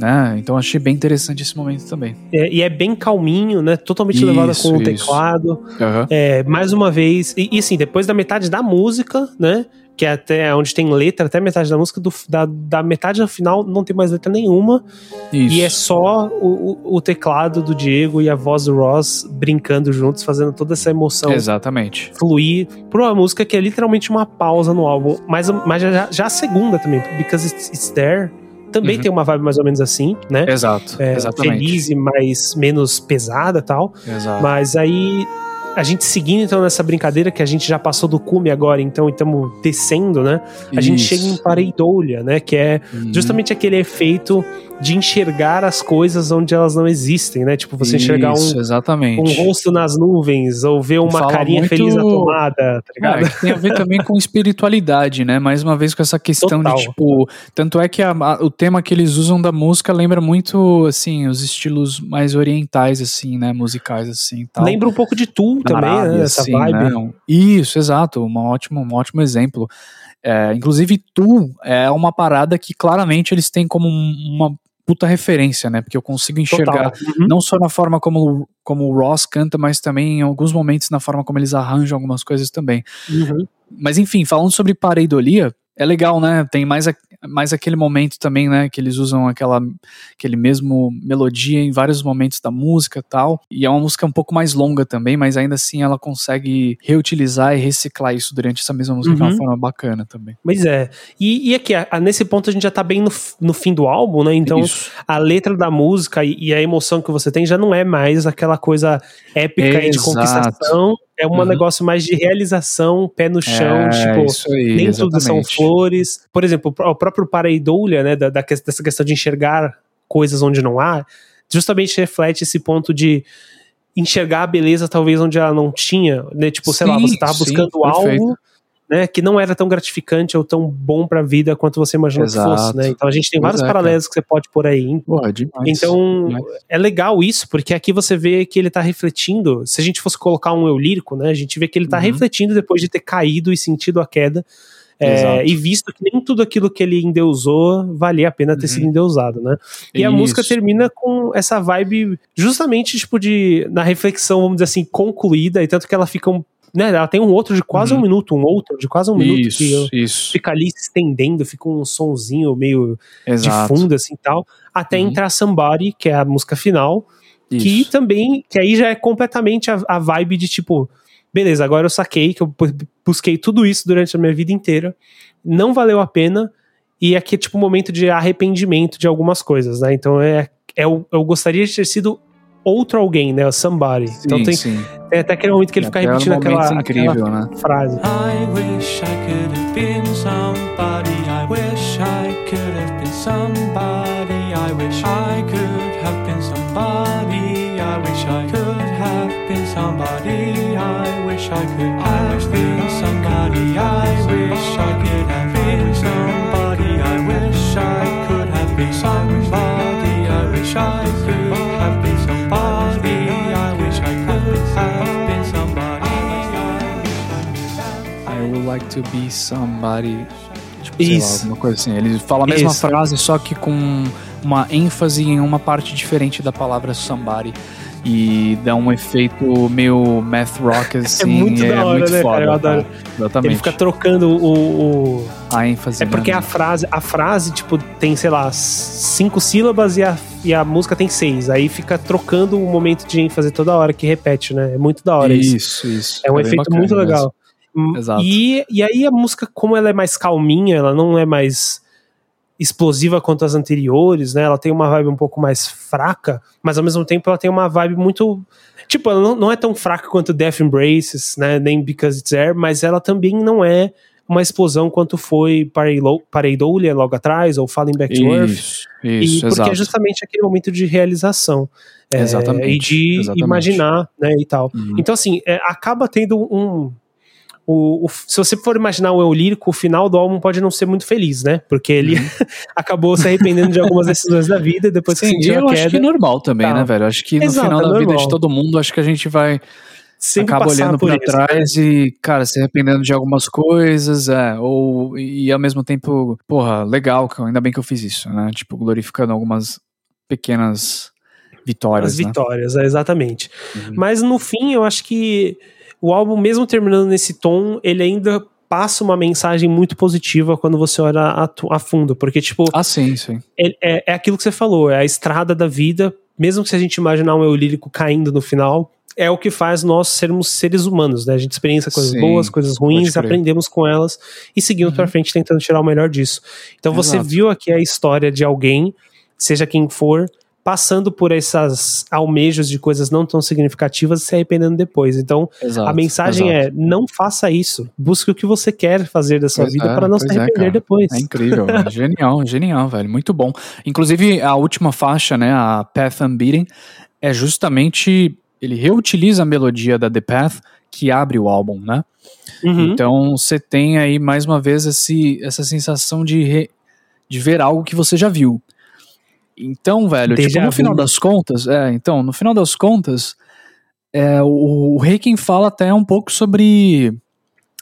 [SPEAKER 2] Né, então achei bem interessante esse momento também.
[SPEAKER 1] É, e é bem calminho, né? Totalmente
[SPEAKER 2] Isso,
[SPEAKER 1] levada com o
[SPEAKER 2] isso.
[SPEAKER 1] teclado.
[SPEAKER 2] Aham.
[SPEAKER 1] É, mais uma vez. E, e assim, depois da metade da música, né? Que é até onde tem letra, até metade da música, do, da, da metade ao final não tem mais letra nenhuma.
[SPEAKER 2] Isso.
[SPEAKER 1] E é só o, o- o teclado do Diego e a voz do Ross brincando juntos, fazendo toda essa emoção
[SPEAKER 2] Exatamente.
[SPEAKER 1] fluir por uma música que é literalmente uma pausa no álbum. Mas, mas já, já a segunda também, Because It's, It's There, também
[SPEAKER 2] Uhum.
[SPEAKER 1] tem uma vibe mais ou menos assim, né?
[SPEAKER 2] Exato.
[SPEAKER 1] É,
[SPEAKER 2] exatamente.
[SPEAKER 1] feliz e mais menos pesada e tal.
[SPEAKER 2] Exato.
[SPEAKER 1] Mas aí a gente seguindo então nessa brincadeira que a gente já passou do cume agora, então estamos descendo, né? A gente
[SPEAKER 2] Isso.
[SPEAKER 1] chega em pareidolha, né? Que é
[SPEAKER 2] Uhum.
[SPEAKER 1] justamente aquele efeito de enxergar as coisas onde elas não existem, né? Tipo, você enxergar
[SPEAKER 2] Isso,
[SPEAKER 1] um,
[SPEAKER 2] exatamente.
[SPEAKER 1] um rosto nas nuvens ou ver uma
[SPEAKER 2] Fala
[SPEAKER 1] carinha
[SPEAKER 2] muito-
[SPEAKER 1] feliz na tomada, tá
[SPEAKER 2] Ah,
[SPEAKER 1] ligado?
[SPEAKER 2] é que tem a ver também com espiritualidade, né? Mais uma vez com essa questão
[SPEAKER 1] Total.
[SPEAKER 2] de tipo. Tanto é que a- a- o tema que eles usam da música lembra muito, assim, os estilos mais orientais, assim, né? Musicais, assim. Tal.
[SPEAKER 1] Lembra um pouco de Tu também,
[SPEAKER 2] Arábia,
[SPEAKER 1] né? Essa
[SPEAKER 2] assim,
[SPEAKER 1] vibe.
[SPEAKER 2] né? Isso, exato. Um ótimo, um ótimo exemplo. É, inclusive, Tu é uma parada que claramente eles têm como um- uma puta referência, né? Porque eu consigo enxergar.
[SPEAKER 1] Uhum.
[SPEAKER 2] não só na forma como, como o Ross canta, mas também em alguns momentos na forma como eles arranjam algumas coisas também.
[SPEAKER 1] Uhum.
[SPEAKER 2] Mas enfim, falando sobre pareidolia, é legal, né? Tem mais, a- mais aquele momento também, né? Que eles usam aquela aquele mesmo melodia em vários momentos da música e tal. E é uma música um pouco mais longa também, mas ainda assim ela consegue reutilizar e reciclar isso durante essa mesma música de uma
[SPEAKER 1] Uhum.
[SPEAKER 2] forma bacana também.
[SPEAKER 1] Pois é. E, e aqui, a- nesse ponto a gente já tá bem no, no fim do álbum, né? Então
[SPEAKER 2] Isso.
[SPEAKER 1] a letra da música e, e a emoção que você tem já não é mais aquela coisa épica e de conquistação. É um
[SPEAKER 2] Uhum.
[SPEAKER 1] negócio mais de realização, pé no chão,
[SPEAKER 2] é,
[SPEAKER 1] tipo.
[SPEAKER 2] aí,
[SPEAKER 1] Nem tudo são
[SPEAKER 2] exatamente.
[SPEAKER 1] flores. Por exemplo, o pró- o próprio Pareidolia, né? Da, da dessa questão de enxergar coisas onde não há, justamente reflete esse ponto de enxergar a beleza talvez onde ela não tinha, né? Tipo, sei lá,
[SPEAKER 2] Sim,
[SPEAKER 1] você tava
[SPEAKER 2] sim,
[SPEAKER 1] buscando
[SPEAKER 2] perfeito.
[SPEAKER 1] Né, que não era tão gratificante ou tão bom pra vida quanto você imaginou que fosse,
[SPEAKER 2] Exato.
[SPEAKER 1] né? Então a gente tem vários
[SPEAKER 2] é,
[SPEAKER 1] paralelos que você pode pôr aí.
[SPEAKER 2] Porra, demais.
[SPEAKER 1] Então,
[SPEAKER 2] demais.
[SPEAKER 1] é legal isso, porque aqui você vê que ele tá refletindo. Se a gente fosse colocar um eu lírico, né? A gente vê que ele tá
[SPEAKER 2] Uhum.
[SPEAKER 1] refletindo depois de ter caído e sentido a queda. É,
[SPEAKER 2] Exato.
[SPEAKER 1] e visto que nem tudo aquilo que ele endeusou valia a pena ter
[SPEAKER 2] Uhum.
[SPEAKER 1] sido endeusado, né? E a
[SPEAKER 2] Isso.
[SPEAKER 1] música termina com essa vibe justamente, tipo, de na reflexão, vamos dizer assim, concluída, e tanto que ela fica um. Né, ela tem um outro de quase
[SPEAKER 2] Uhum.
[SPEAKER 1] um minuto, um outro de quase um minuto
[SPEAKER 2] Isso,
[SPEAKER 1] que
[SPEAKER 2] isso.
[SPEAKER 1] fica ali se estendendo, fica um sonzinho meio
[SPEAKER 2] Exato.
[SPEAKER 1] de fundo, assim tal, até
[SPEAKER 2] Uhum.
[SPEAKER 1] entrar Somebody, que é a música final, que
[SPEAKER 2] Isso.
[SPEAKER 1] também, que aí já é completamente a, a vibe de tipo, beleza, agora eu saquei que eu bu- busquei tudo isso durante a minha vida inteira, não valeu a pena, e aqui é tipo um momento de arrependimento de algumas coisas, né? Então é, é o- eu gostaria de ter sido outro alguém, né? O somebody. então
[SPEAKER 2] Sim,
[SPEAKER 1] tem,
[SPEAKER 2] sim.
[SPEAKER 1] tem até aquele momento que ele fica
[SPEAKER 2] Até
[SPEAKER 1] repetindo aquela,
[SPEAKER 2] incrível,
[SPEAKER 1] aquela
[SPEAKER 2] né?
[SPEAKER 1] frase.
[SPEAKER 3] I wish I could have been somebody. I wish I could have been somebody. I wish I could have been somebody. I wish I could have been somebody. I wish I could have been somebody. I wish I could have been somebody. I wish I could have been somebody. I wish I could
[SPEAKER 2] like to be somebody. Tipo, sei lá,
[SPEAKER 1] Isso.
[SPEAKER 2] alguma coisa assim. Ele fala a mesma
[SPEAKER 1] Isso.
[SPEAKER 2] frase, só que com uma ênfase em uma parte diferente da palavra somebody. E dá um efeito meio math rock, assim.
[SPEAKER 1] muito da hora, né, cara? Eu adoro.
[SPEAKER 2] Exatamente.
[SPEAKER 1] Ele fica trocando o- o,
[SPEAKER 2] A ênfase.
[SPEAKER 1] É porque
[SPEAKER 2] né?
[SPEAKER 1] a frase, a frase, tipo, tem, sei lá, cinco sílabas e a, e a música tem seis. Aí fica trocando o momento de ênfase toda hora que repete, né? É muito da hora isso.
[SPEAKER 2] Isso, isso.
[SPEAKER 1] É um
[SPEAKER 2] bem
[SPEAKER 1] efeito muito
[SPEAKER 2] mesmo.
[SPEAKER 1] legal. Hum,
[SPEAKER 2] Exato.
[SPEAKER 1] E, e aí a música, como ela é mais calminha, ela não é mais explosiva quanto as anteriores, né? Ela tem uma vibe um pouco mais fraca, mas ao mesmo tempo ela tem uma vibe muito. Tipo, ela não, não é tão fraca quanto Death Embraces, né? Nem Because It's There, mas ela também não é uma explosão quanto foi Pareido- Pareidolia logo atrás, ou Falling Back to Earth.
[SPEAKER 2] Isso,
[SPEAKER 1] E
[SPEAKER 2] isso,
[SPEAKER 1] porque
[SPEAKER 2] exato.
[SPEAKER 1] é justamente aquele momento de realização. É,
[SPEAKER 2] Exatamente,
[SPEAKER 1] E de
[SPEAKER 2] exatamente.
[SPEAKER 1] imaginar, né, e tal.
[SPEAKER 2] Uhum.
[SPEAKER 1] Então, assim, é, acaba tendo um. O, o- se você for imaginar o eu lírico, o final do álbum pode não ser muito feliz, né? Porque ele acabou se arrependendo de algumas decisões da vida depois que
[SPEAKER 2] Uhum. Sim,
[SPEAKER 1] sentiu
[SPEAKER 2] eu
[SPEAKER 1] a
[SPEAKER 2] acho que é
[SPEAKER 1] queda.
[SPEAKER 2] normal também,
[SPEAKER 1] Tá.
[SPEAKER 2] né, velho? Acho que no
[SPEAKER 1] Exato,
[SPEAKER 2] final
[SPEAKER 1] é
[SPEAKER 2] da vida
[SPEAKER 1] normal.
[SPEAKER 2] de todo mundo, acho que a gente vai
[SPEAKER 1] Sempre
[SPEAKER 2] acaba olhando pra
[SPEAKER 1] isso, né?
[SPEAKER 2] trás e, cara, se arrependendo de algumas coisas, é, ou e ao mesmo tempo, porra, legal, ainda bem que eu fiz isso, né? Tipo, glorificando algumas pequenas vitórias,
[SPEAKER 1] As
[SPEAKER 2] né?
[SPEAKER 1] vitórias, é, exatamente.
[SPEAKER 2] Uhum.
[SPEAKER 1] Mas no fim, eu acho que o álbum, mesmo terminando nesse tom, ele ainda passa uma mensagem muito positiva quando você olha a, a fundo. Porque, tipo,
[SPEAKER 2] Ah, sim, sim.
[SPEAKER 1] é, é, é aquilo que você falou, é a estrada da vida. Mesmo que se a gente imaginar um eu lírico caindo no final, é o que faz nós sermos seres humanos, né? A gente experiencia coisas
[SPEAKER 2] Sim,
[SPEAKER 1] boas, coisas ruins, aprendemos com elas e seguimos
[SPEAKER 2] Uhum.
[SPEAKER 1] pra frente tentando tirar o melhor disso. Então você
[SPEAKER 2] Exato.
[SPEAKER 1] viu aqui a história de alguém, seja quem for, passando por essas almejos de coisas não tão significativas e se arrependendo depois. Então,
[SPEAKER 2] Exato,
[SPEAKER 1] a mensagem
[SPEAKER 2] exato.
[SPEAKER 1] é: não faça isso. Busque o que você quer fazer da sua
[SPEAKER 2] Pois
[SPEAKER 1] vida
[SPEAKER 2] é,
[SPEAKER 1] para não se
[SPEAKER 2] é,
[SPEAKER 1] arrepender
[SPEAKER 2] cara.
[SPEAKER 1] depois.
[SPEAKER 2] É incrível, genial, genial, velho, muito bom. Inclusive, a última faixa, né, a Path Unbeaten, é justamente, ele reutiliza a melodia da The Path, que abre o álbum, né?
[SPEAKER 1] Uhum.
[SPEAKER 2] Então, você tem aí, mais uma vez, esse, essa sensação de, re- de ver algo que você já viu. Então, velho,
[SPEAKER 1] Déjà
[SPEAKER 2] tipo, no final das contas, é, então, no final das contas, é, o, o Reiken fala até um pouco sobre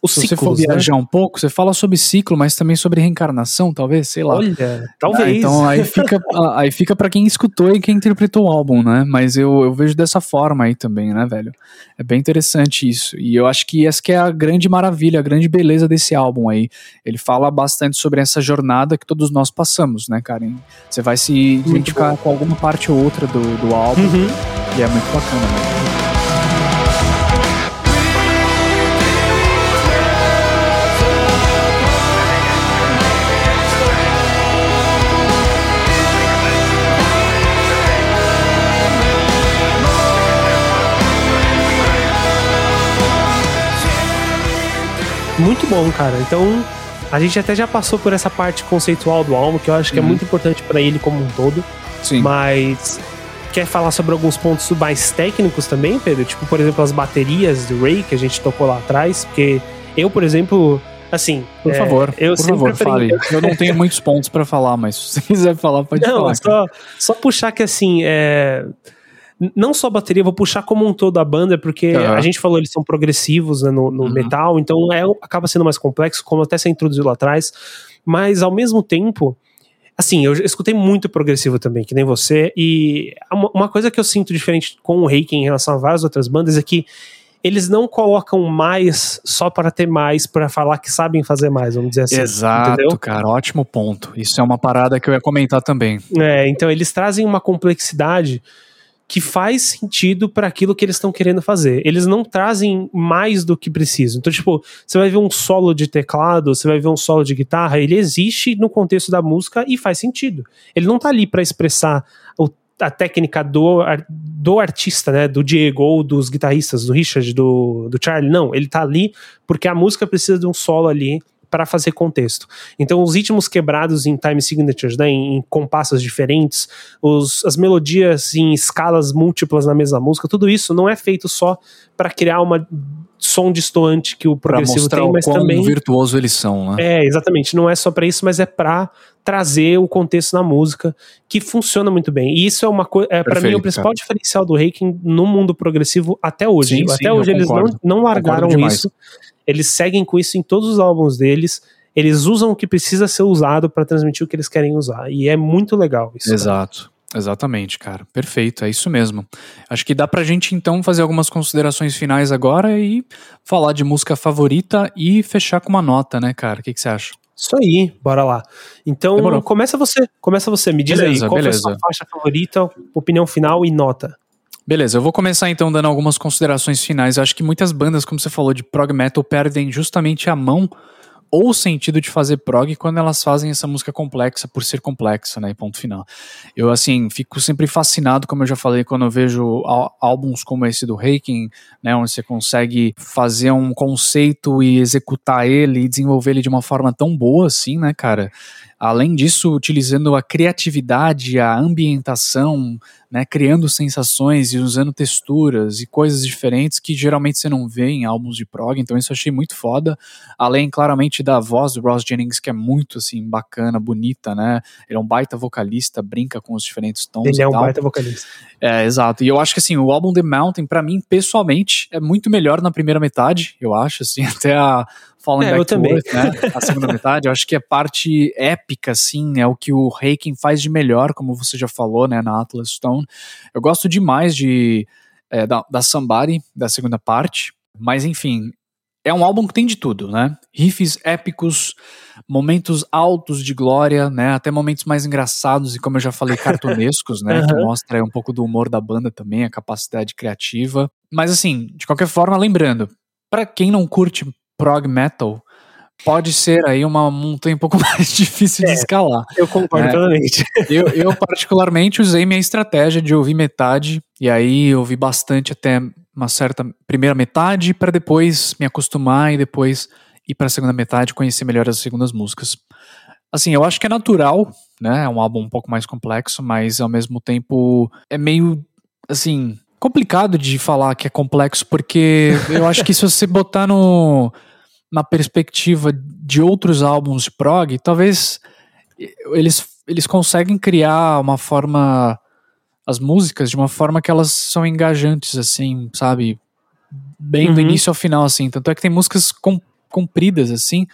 [SPEAKER 1] Os
[SPEAKER 2] se você for
[SPEAKER 1] ciclos, né?
[SPEAKER 2] viajar um pouco, você fala sobre ciclo, mas também sobre reencarnação, talvez, sei lá.
[SPEAKER 1] Olha,
[SPEAKER 2] Ah,
[SPEAKER 1] talvez.
[SPEAKER 2] então aí fica, ah, aí fica para quem escutou e quem interpretou o álbum, né? Mas eu, eu vejo dessa forma aí também, né, velho? É bem interessante isso. E eu acho que essa que é a grande maravilha, a grande beleza desse álbum aí. Ele fala bastante sobre essa jornada que todos nós passamos, né? E Você vai se identificar com alguma parte ou outra do, do álbum
[SPEAKER 1] Uhum.
[SPEAKER 2] e é muito bacana, né?
[SPEAKER 1] Muito bom, cara. Então, a gente até já passou por essa parte conceitual do álbum, que eu acho que é
[SPEAKER 2] Uhum.
[SPEAKER 1] muito importante pra ele como um todo.
[SPEAKER 2] Sim.
[SPEAKER 1] Mas quer falar sobre alguns pontos mais técnicos também, Pedro? Tipo, por exemplo, as baterias do Ray que a gente tocou lá atrás, porque eu, por exemplo, assim,
[SPEAKER 2] Por
[SPEAKER 1] é,
[SPEAKER 2] favor,
[SPEAKER 1] eu
[SPEAKER 2] por favor,
[SPEAKER 1] preferi-
[SPEAKER 2] fale. Eu não tenho muitos pontos pra falar, mas se você quiser falar, pode
[SPEAKER 1] Não,
[SPEAKER 2] falar. cara.
[SPEAKER 1] só, só puxar que assim, é, não só a bateria, vou puxar como um todo a banda, porque
[SPEAKER 2] Aham.
[SPEAKER 1] a gente falou, eles são progressivos né, no, no
[SPEAKER 2] Uhum.
[SPEAKER 1] metal, então é, acaba sendo mais complexo, como até você introduziu lá atrás, mas ao mesmo tempo, assim, eu escutei muito progressivo também, que nem você, e uma, uma coisa que eu sinto diferente com o Reiki em relação a várias outras bandas é que eles não colocam mais só para ter mais, para falar que sabem fazer mais, vamos dizer assim.
[SPEAKER 2] Exato,
[SPEAKER 1] entendeu?
[SPEAKER 2] cara, ótimo ponto. Isso é uma parada que eu ia comentar também.
[SPEAKER 1] É, então eles trazem uma complexidade que faz sentido para aquilo que eles estão querendo fazer. Eles não trazem mais do que precisam. Então, tipo, você vai ver um solo de teclado, você vai ver um solo de guitarra, ele existe no contexto da música e faz sentido. Ele não tá ali para expressar o- a técnica do, do artista, né, do Diego ou dos guitarristas, do Richard, do, do Charlie. Não, ele tá ali porque a música precisa de um solo ali para fazer contexto. Então, os ritmos quebrados em time signatures, né, em, em compassos diferentes, os, as melodias em escalas múltiplas na mesma música, tudo isso não é feito só para criar uma som distoante que o
[SPEAKER 2] Pra
[SPEAKER 1] progressivo
[SPEAKER 2] mostrar
[SPEAKER 1] tem,
[SPEAKER 2] o
[SPEAKER 1] mas
[SPEAKER 2] quão
[SPEAKER 1] também
[SPEAKER 2] virtuoso eles são, né?
[SPEAKER 1] é, exatamente. Não é só pra isso, mas é pra trazer o contexto na música, que funciona muito bem. E isso é uma coisa, é, para mim, o principal diferencial do Reiki no mundo progressivo até hoje.
[SPEAKER 2] Sim,
[SPEAKER 1] até
[SPEAKER 2] sim,
[SPEAKER 1] hoje eles não,
[SPEAKER 2] concordo.
[SPEAKER 1] não largaram isso. Eles seguem com isso em todos os álbuns deles. Eles usam o que precisa ser usado pra transmitir o que eles querem usar. E é muito legal isso.
[SPEAKER 2] Exato. Exatamente, cara. Perfeito, é isso mesmo. Acho que dá pra gente então fazer algumas considerações finais agora e falar de música favorita e fechar com uma nota, né, cara? O que, que você acha?
[SPEAKER 1] Isso aí, bora lá. Então,
[SPEAKER 2] Demorou.
[SPEAKER 1] começa você. Começa você. Me diz
[SPEAKER 2] Beleza,
[SPEAKER 1] aí, qual
[SPEAKER 2] beleza.
[SPEAKER 1] foi a sua faixa favorita, opinião final e nota.
[SPEAKER 2] Beleza, eu vou começar então dando algumas considerações finais. Eu acho que muitas bandas, como você falou, de prog metal perdem justamente a mão ou o sentido de fazer prog quando elas fazem essa música complexa por ser complexa, né? Ponto final. Eu, assim, fico sempre fascinado, como eu já falei, quando eu vejo álbuns como esse do Reiking, né? Onde você consegue fazer um conceito e executar ele e desenvolver ele de uma forma tão boa assim, né, cara? Além disso, utilizando a criatividade, a ambientação, né, criando sensações e usando texturas e coisas diferentes que geralmente você não vê em álbuns de prog, então isso eu achei muito foda. Além, claramente, da voz do Ross Jennings, que é muito, assim, bacana, bonita, né? Ele é um baita vocalista, brinca com os diferentes tons
[SPEAKER 1] Ele é um
[SPEAKER 2] tal.
[SPEAKER 1] baita vocalista.
[SPEAKER 2] É, exato. E eu acho que assim, o álbum The Mountain, pra mim, pessoalmente, é muito melhor na primeira metade, eu acho, assim, até a Fallen
[SPEAKER 1] É, eu
[SPEAKER 2] Back to
[SPEAKER 1] também.
[SPEAKER 2] Earth, né? A segunda metade, eu acho que a parte épica, assim, é o que o Reiken faz de melhor, como você já falou, né, na Atlas Stone. Eu gosto demais de é, da, da Somebody, da segunda parte, mas enfim, é um álbum que tem de tudo, né? Riffs épicos, momentos altos de glória, né? Até momentos mais engraçados e, como eu já falei, cartunescos, né? Que
[SPEAKER 1] Aham.
[SPEAKER 2] mostra aí um pouco do humor da banda também, a capacidade criativa. Mas assim, de qualquer forma, lembrando, pra quem não curte prog metal, pode ser aí uma montanha um pouco mais difícil de
[SPEAKER 1] É.
[SPEAKER 2] escalar.
[SPEAKER 1] Eu concordo
[SPEAKER 2] É.
[SPEAKER 1] plenamente.
[SPEAKER 2] Eu, eu, particularmente, usei minha estratégia de ouvir metade, e aí ouvi bastante até uma certa primeira metade, para depois me acostumar e depois ir para a segunda metade, conhecer melhor as segundas músicas. Assim, eu acho que é natural, né? É um álbum um pouco mais complexo, mas ao mesmo tempo é meio, assim, complicado de falar que é complexo, porque eu acho que se você botar no, na perspectiva de outros álbuns de prog, talvez eles, eles conseguem criar uma forma as músicas de uma forma que elas são engajantes assim, sabe? Bem do
[SPEAKER 1] Uhum.
[SPEAKER 2] início ao final assim. Tanto é que tem músicas com- compridas assim,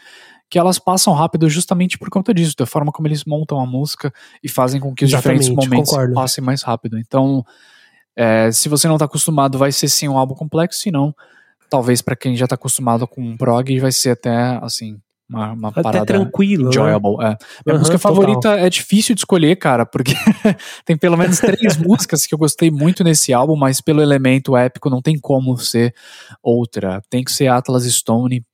[SPEAKER 2] que elas passam rápido justamente por conta disso, da forma como eles montam a música e fazem com que os diferentes
[SPEAKER 1] Exatamente,
[SPEAKER 2] momentos
[SPEAKER 1] concordo.
[SPEAKER 2] passem mais rápido. Então, é, se você não tá acostumado, vai ser sim um álbum complexo, se não, talvez pra quem já tá acostumado com um prog, vai ser até assim uma, uma
[SPEAKER 1] Até
[SPEAKER 2] parada
[SPEAKER 1] tranquilo. né?
[SPEAKER 2] enjoyable. É. Minha
[SPEAKER 1] Aham,
[SPEAKER 2] música
[SPEAKER 1] total.
[SPEAKER 2] favorita é difícil de escolher, cara, porque tem pelo menos três músicas que eu gostei muito nesse álbum, mas pelo elemento épico não tem como ser outra. Tem que ser Atlas Stone.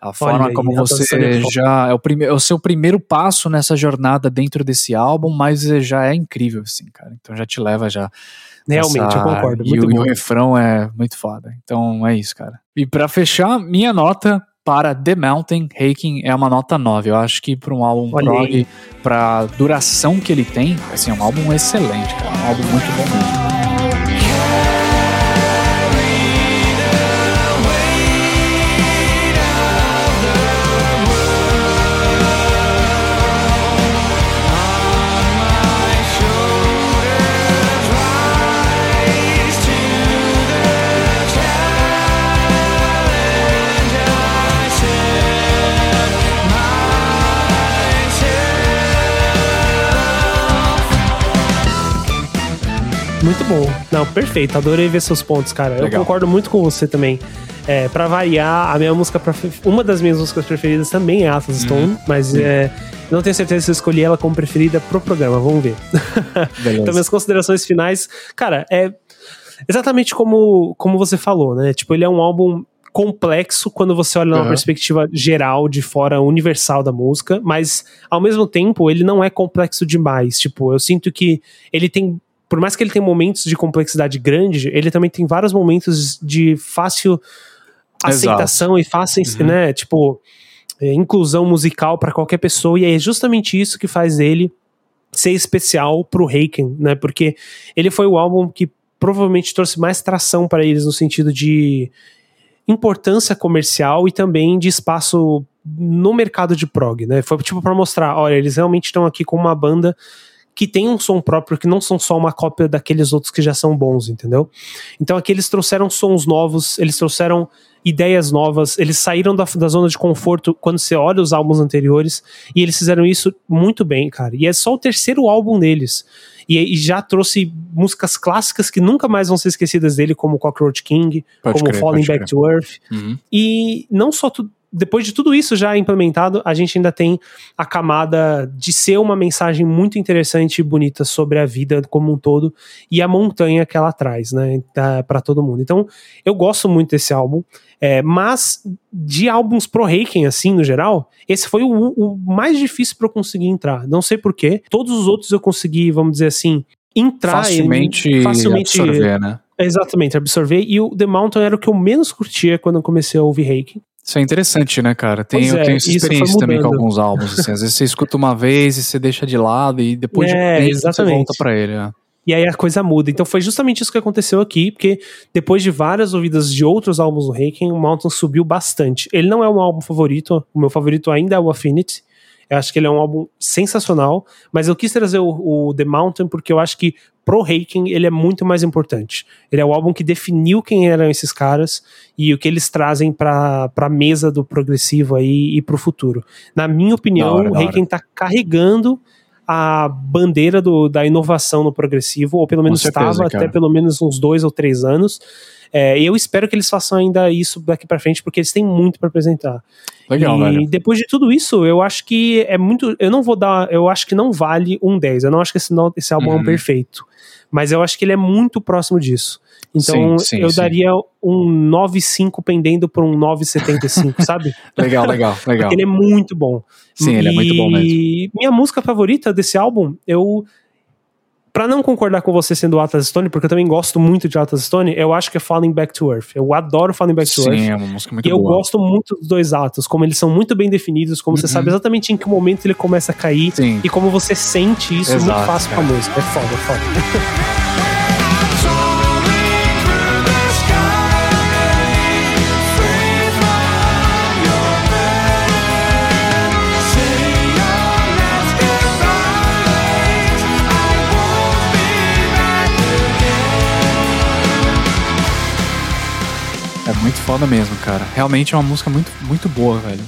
[SPEAKER 2] A forma
[SPEAKER 1] aí,
[SPEAKER 2] como você
[SPEAKER 1] é
[SPEAKER 2] já é o, prime, é o seu primeiro passo nessa jornada dentro desse álbum, mas já é incrível, assim, cara. Então já te leva já.
[SPEAKER 1] Realmente,
[SPEAKER 2] nessa-
[SPEAKER 1] eu concordo.
[SPEAKER 2] E,
[SPEAKER 1] Muito
[SPEAKER 2] o, e o
[SPEAKER 1] bom.
[SPEAKER 2] refrão é muito foda. Então é isso, cara. E pra fechar, minha nota para The Mountain Haking é uma nota 9. Eu acho que para um álbum prog, pra duração que ele tem, assim, é um álbum excelente, cara. Um álbum muito bom mesmo.
[SPEAKER 1] Muito bom. Não, perfeito. Adorei ver seus pontos, cara. Eu
[SPEAKER 2] Legal.
[SPEAKER 1] concordo muito com você também. É, pra variar, a minha música, uma das minhas músicas preferidas também é Atlas Stone, mas é, não tenho certeza se eu escolhi ela como preferida pro programa. Vamos ver. Então, minhas considerações finais, cara, é exatamente como, como você falou, né? Tipo, ele é um álbum complexo quando você olha numa
[SPEAKER 2] Aham.
[SPEAKER 1] perspectiva geral, de fora universal da música, mas ao mesmo tempo ele não é complexo demais. Tipo, eu sinto que ele tem. Por mais que ele tenha momentos de complexidade grande, ele também tem vários momentos de fácil aceitação e fácil, né? Tipo, é, inclusão musical para qualquer pessoa, e é justamente isso que faz ele ser especial pro Haken, né? Porque ele foi o álbum que provavelmente trouxe mais tração para eles no sentido de importância comercial e também de espaço no mercado de prog, né? Foi tipo para mostrar, olha, eles realmente estão aqui com uma banda que tem um som próprio, que não são só uma cópia daqueles outros que já são bons, entendeu? Então aqui eles trouxeram sons novos, eles trouxeram ideias novas, eles saíram da, da zona de conforto quando você olha os álbuns anteriores, e eles fizeram isso muito bem, cara. E é só o terceiro álbum deles. E, e já trouxe músicas clássicas que nunca mais vão ser esquecidas dele, como Cockroach King,
[SPEAKER 2] Pode
[SPEAKER 1] como
[SPEAKER 2] crer,
[SPEAKER 1] Falling Back
[SPEAKER 2] crer.
[SPEAKER 1] to Earth.
[SPEAKER 2] Uhum.
[SPEAKER 1] E não só tu, depois de tudo isso já implementado, a gente ainda tem a camada de ser uma mensagem muito interessante e bonita sobre a vida como um todo e a montanha que ela traz, né, para todo mundo. Então, eu gosto muito desse álbum, é, mas de álbuns pro Reiken, assim, no geral, esse foi o, o mais difícil para eu conseguir entrar. Não sei porquê. Todos os outros eu consegui, vamos dizer assim, entrar
[SPEAKER 2] Facilmente,
[SPEAKER 1] facilmente
[SPEAKER 2] absorver, né?
[SPEAKER 1] Exatamente, absorver. E o The Mountain era o que eu menos curtia quando eu comecei a ouvir Reiki.
[SPEAKER 2] Isso é interessante, né, cara? Tem,
[SPEAKER 1] Pois
[SPEAKER 2] eu
[SPEAKER 1] é,
[SPEAKER 2] tenho essa experiência também com alguns álbuns. Assim, às vezes você escuta uma vez e você deixa de lado e depois de
[SPEAKER 1] É,
[SPEAKER 2] um tempo você volta pra ele. né?
[SPEAKER 1] E aí a coisa muda. Então foi justamente isso que aconteceu aqui, porque depois de várias ouvidas de outros álbuns do Reiki, o Mountain subiu bastante. Ele não é meu álbum favorito, o meu favorito ainda é o Affinity. Eu acho que ele é um álbum sensacional, mas eu quis trazer o, o The Mountain porque eu acho que pro Reiken ele é muito mais importante. Ele é o álbum que definiu quem eram esses caras e o que eles trazem pra, pra mesa do progressivo aí e pro futuro. Na minha opinião,
[SPEAKER 2] hora,
[SPEAKER 1] o. Reiken tá carregando a bandeira do- da inovação no progressivo, ou pelo menos estava até pelo menos uns dois ou três anos. É, e eu espero que eles façam ainda isso daqui pra frente, porque eles têm muito pra apresentar.
[SPEAKER 2] Legal,
[SPEAKER 1] e
[SPEAKER 2] velho.
[SPEAKER 1] depois de tudo isso, eu acho que é muito. Eu não vou dar. Eu acho que não vale um 10. Eu não acho que esse, esse álbum é
[SPEAKER 2] Uhum.
[SPEAKER 1] um perfeito. Mas eu acho que ele é muito próximo disso. Então
[SPEAKER 2] Sim, sim,
[SPEAKER 1] eu
[SPEAKER 2] sim.
[SPEAKER 1] daria um 9,5 pendendo por um 9,75, sabe?
[SPEAKER 2] Legal, legal, legal.
[SPEAKER 1] Porque ele é muito bom.
[SPEAKER 2] Sim, ele é muito bom mesmo.
[SPEAKER 1] E minha música favorita desse álbum, eu. Pra não concordar com você sendo Atlas Stone, porque eu também gosto muito de Atlas Stone, eu acho que é Falling Back to Earth. Eu adoro Falling Back to Earth.
[SPEAKER 2] Sim, é uma música muito
[SPEAKER 1] E eu
[SPEAKER 2] boa.
[SPEAKER 1] gosto muito dos dois atos, como eles são muito bem definidos, como você
[SPEAKER 2] Uhum.
[SPEAKER 1] sabe exatamente em que momento ele começa a cair
[SPEAKER 2] Sim.
[SPEAKER 1] e como você sente isso muito
[SPEAKER 2] Exato,
[SPEAKER 1] fácil com a
[SPEAKER 2] cara.
[SPEAKER 1] música. É foda, é foda.
[SPEAKER 2] muito foda mesmo, cara. Realmente é uma música muito, muito boa, velho.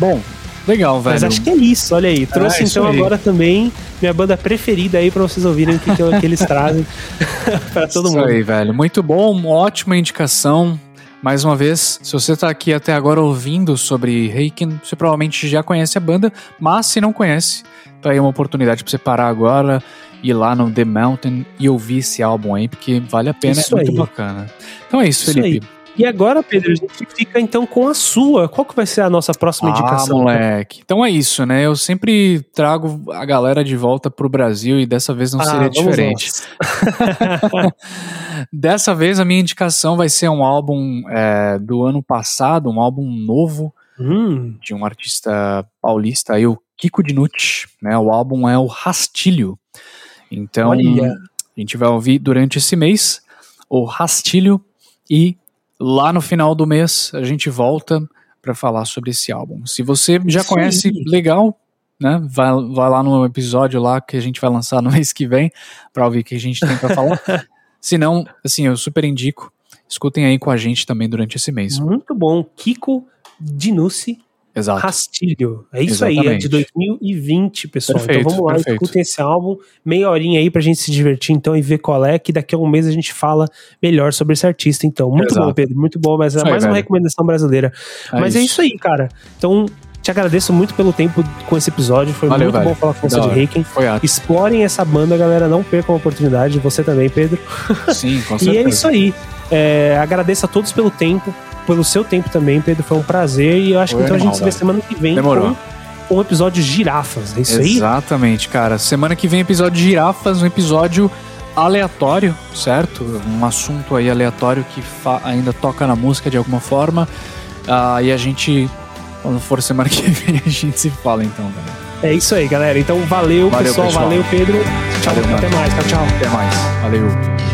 [SPEAKER 2] Bom, legal, velho.
[SPEAKER 1] Mas acho que é isso, olha aí. Trouxe
[SPEAKER 2] É, isso
[SPEAKER 1] então
[SPEAKER 2] aí.
[SPEAKER 1] agora também minha banda preferida aí pra vocês ouvirem o que, que, eles trazem pra todo
[SPEAKER 2] Isso
[SPEAKER 1] mundo.
[SPEAKER 2] aí, velho. Muito bom, ótima indicação. Mais uma vez, se você tá aqui até agora ouvindo sobre Reiken, você provavelmente já conhece a banda, mas se não conhece, tá aí uma oportunidade pra você parar agora, ir lá no The Mountain e ouvir esse álbum aí, porque vale a pena,
[SPEAKER 1] Isso
[SPEAKER 2] é muito
[SPEAKER 1] aí.
[SPEAKER 2] bacana. Então é isso,
[SPEAKER 1] Isso
[SPEAKER 2] Felipe.
[SPEAKER 1] E agora, Pedro, a gente fica então com a sua. Qual que vai ser a nossa próxima
[SPEAKER 2] Ah,
[SPEAKER 1] indicação?
[SPEAKER 2] moleque. Então é isso, né? Eu sempre trago a galera de volta pro Brasil e dessa vez não
[SPEAKER 1] Ah,
[SPEAKER 2] seria diferente. Dessa vez a minha indicação vai ser um álbum é, do ano passado, um álbum novo
[SPEAKER 1] Hum,
[SPEAKER 2] de um artista paulista, aí, o Kiko Dinucci, né? O álbum é o Rastilho. Então,
[SPEAKER 1] Olha.
[SPEAKER 2] a gente vai ouvir durante esse mês o Rastilho e lá no final do mês a gente volta para falar sobre esse álbum. Se você já
[SPEAKER 1] Isso
[SPEAKER 2] conhece, legal, né? Vai, vai lá no episódio lá que a gente vai lançar no mês que vem para ouvir o que a gente tem para falar. Se não, assim, eu super indico. Escutem aí com a gente também durante esse mês.
[SPEAKER 1] muito bom. Kiko Dinucci.
[SPEAKER 2] Exato.
[SPEAKER 1] Rastilho. É isso aí, é
[SPEAKER 2] Exatamente.
[SPEAKER 1] de 2020, pessoal.
[SPEAKER 2] Perfeito,
[SPEAKER 1] então vamos lá,
[SPEAKER 2] perfeito.
[SPEAKER 1] escutem esse álbum, meia horinha aí pra gente se divertir então e ver qual é, que daqui a um mês a gente fala melhor sobre esse artista. Então, muito
[SPEAKER 2] Exato.
[SPEAKER 1] bom, Pedro, muito bom, mas é
[SPEAKER 2] Isso
[SPEAKER 1] mais uma
[SPEAKER 2] velho.
[SPEAKER 1] recomendação brasileira. mas é isso aí, cara. Então, te agradeço muito pelo tempo com esse episódio, foi
[SPEAKER 2] Valeu,
[SPEAKER 1] muito
[SPEAKER 2] velho.
[SPEAKER 1] bom falar com você de. Reiken. Explorem essa banda, galera, não percam a oportunidade, você também, Pedro.
[SPEAKER 2] Sim, com
[SPEAKER 1] E
[SPEAKER 2] certeza.
[SPEAKER 1] é isso aí. É, agradeço a todos pelo tempo, pelo seu tempo também, Pedro. Foi um prazer. E eu acho
[SPEAKER 2] Foi
[SPEAKER 1] que então
[SPEAKER 2] animal,
[SPEAKER 1] a gente se vê semana que vem
[SPEAKER 2] Demorou.
[SPEAKER 1] com, um episódio de girafas. É isso aí?
[SPEAKER 2] Exatamente, cara. Semana que vem episódio de girafas, um episódio aleatório, certo? Um assunto aí aleatório que ainda toca na música de alguma forma. Ah, e a gente, quando for semana que vem, a gente se fala então, galera.
[SPEAKER 1] É isso aí, galera. Então valeu,
[SPEAKER 2] Valeu,
[SPEAKER 1] pessoal.
[SPEAKER 2] pessoal.
[SPEAKER 1] Valeu, Pedro. Tchau.
[SPEAKER 2] Valeu,
[SPEAKER 1] até mais. Tchau, tchau.
[SPEAKER 2] Até mais. Valeu.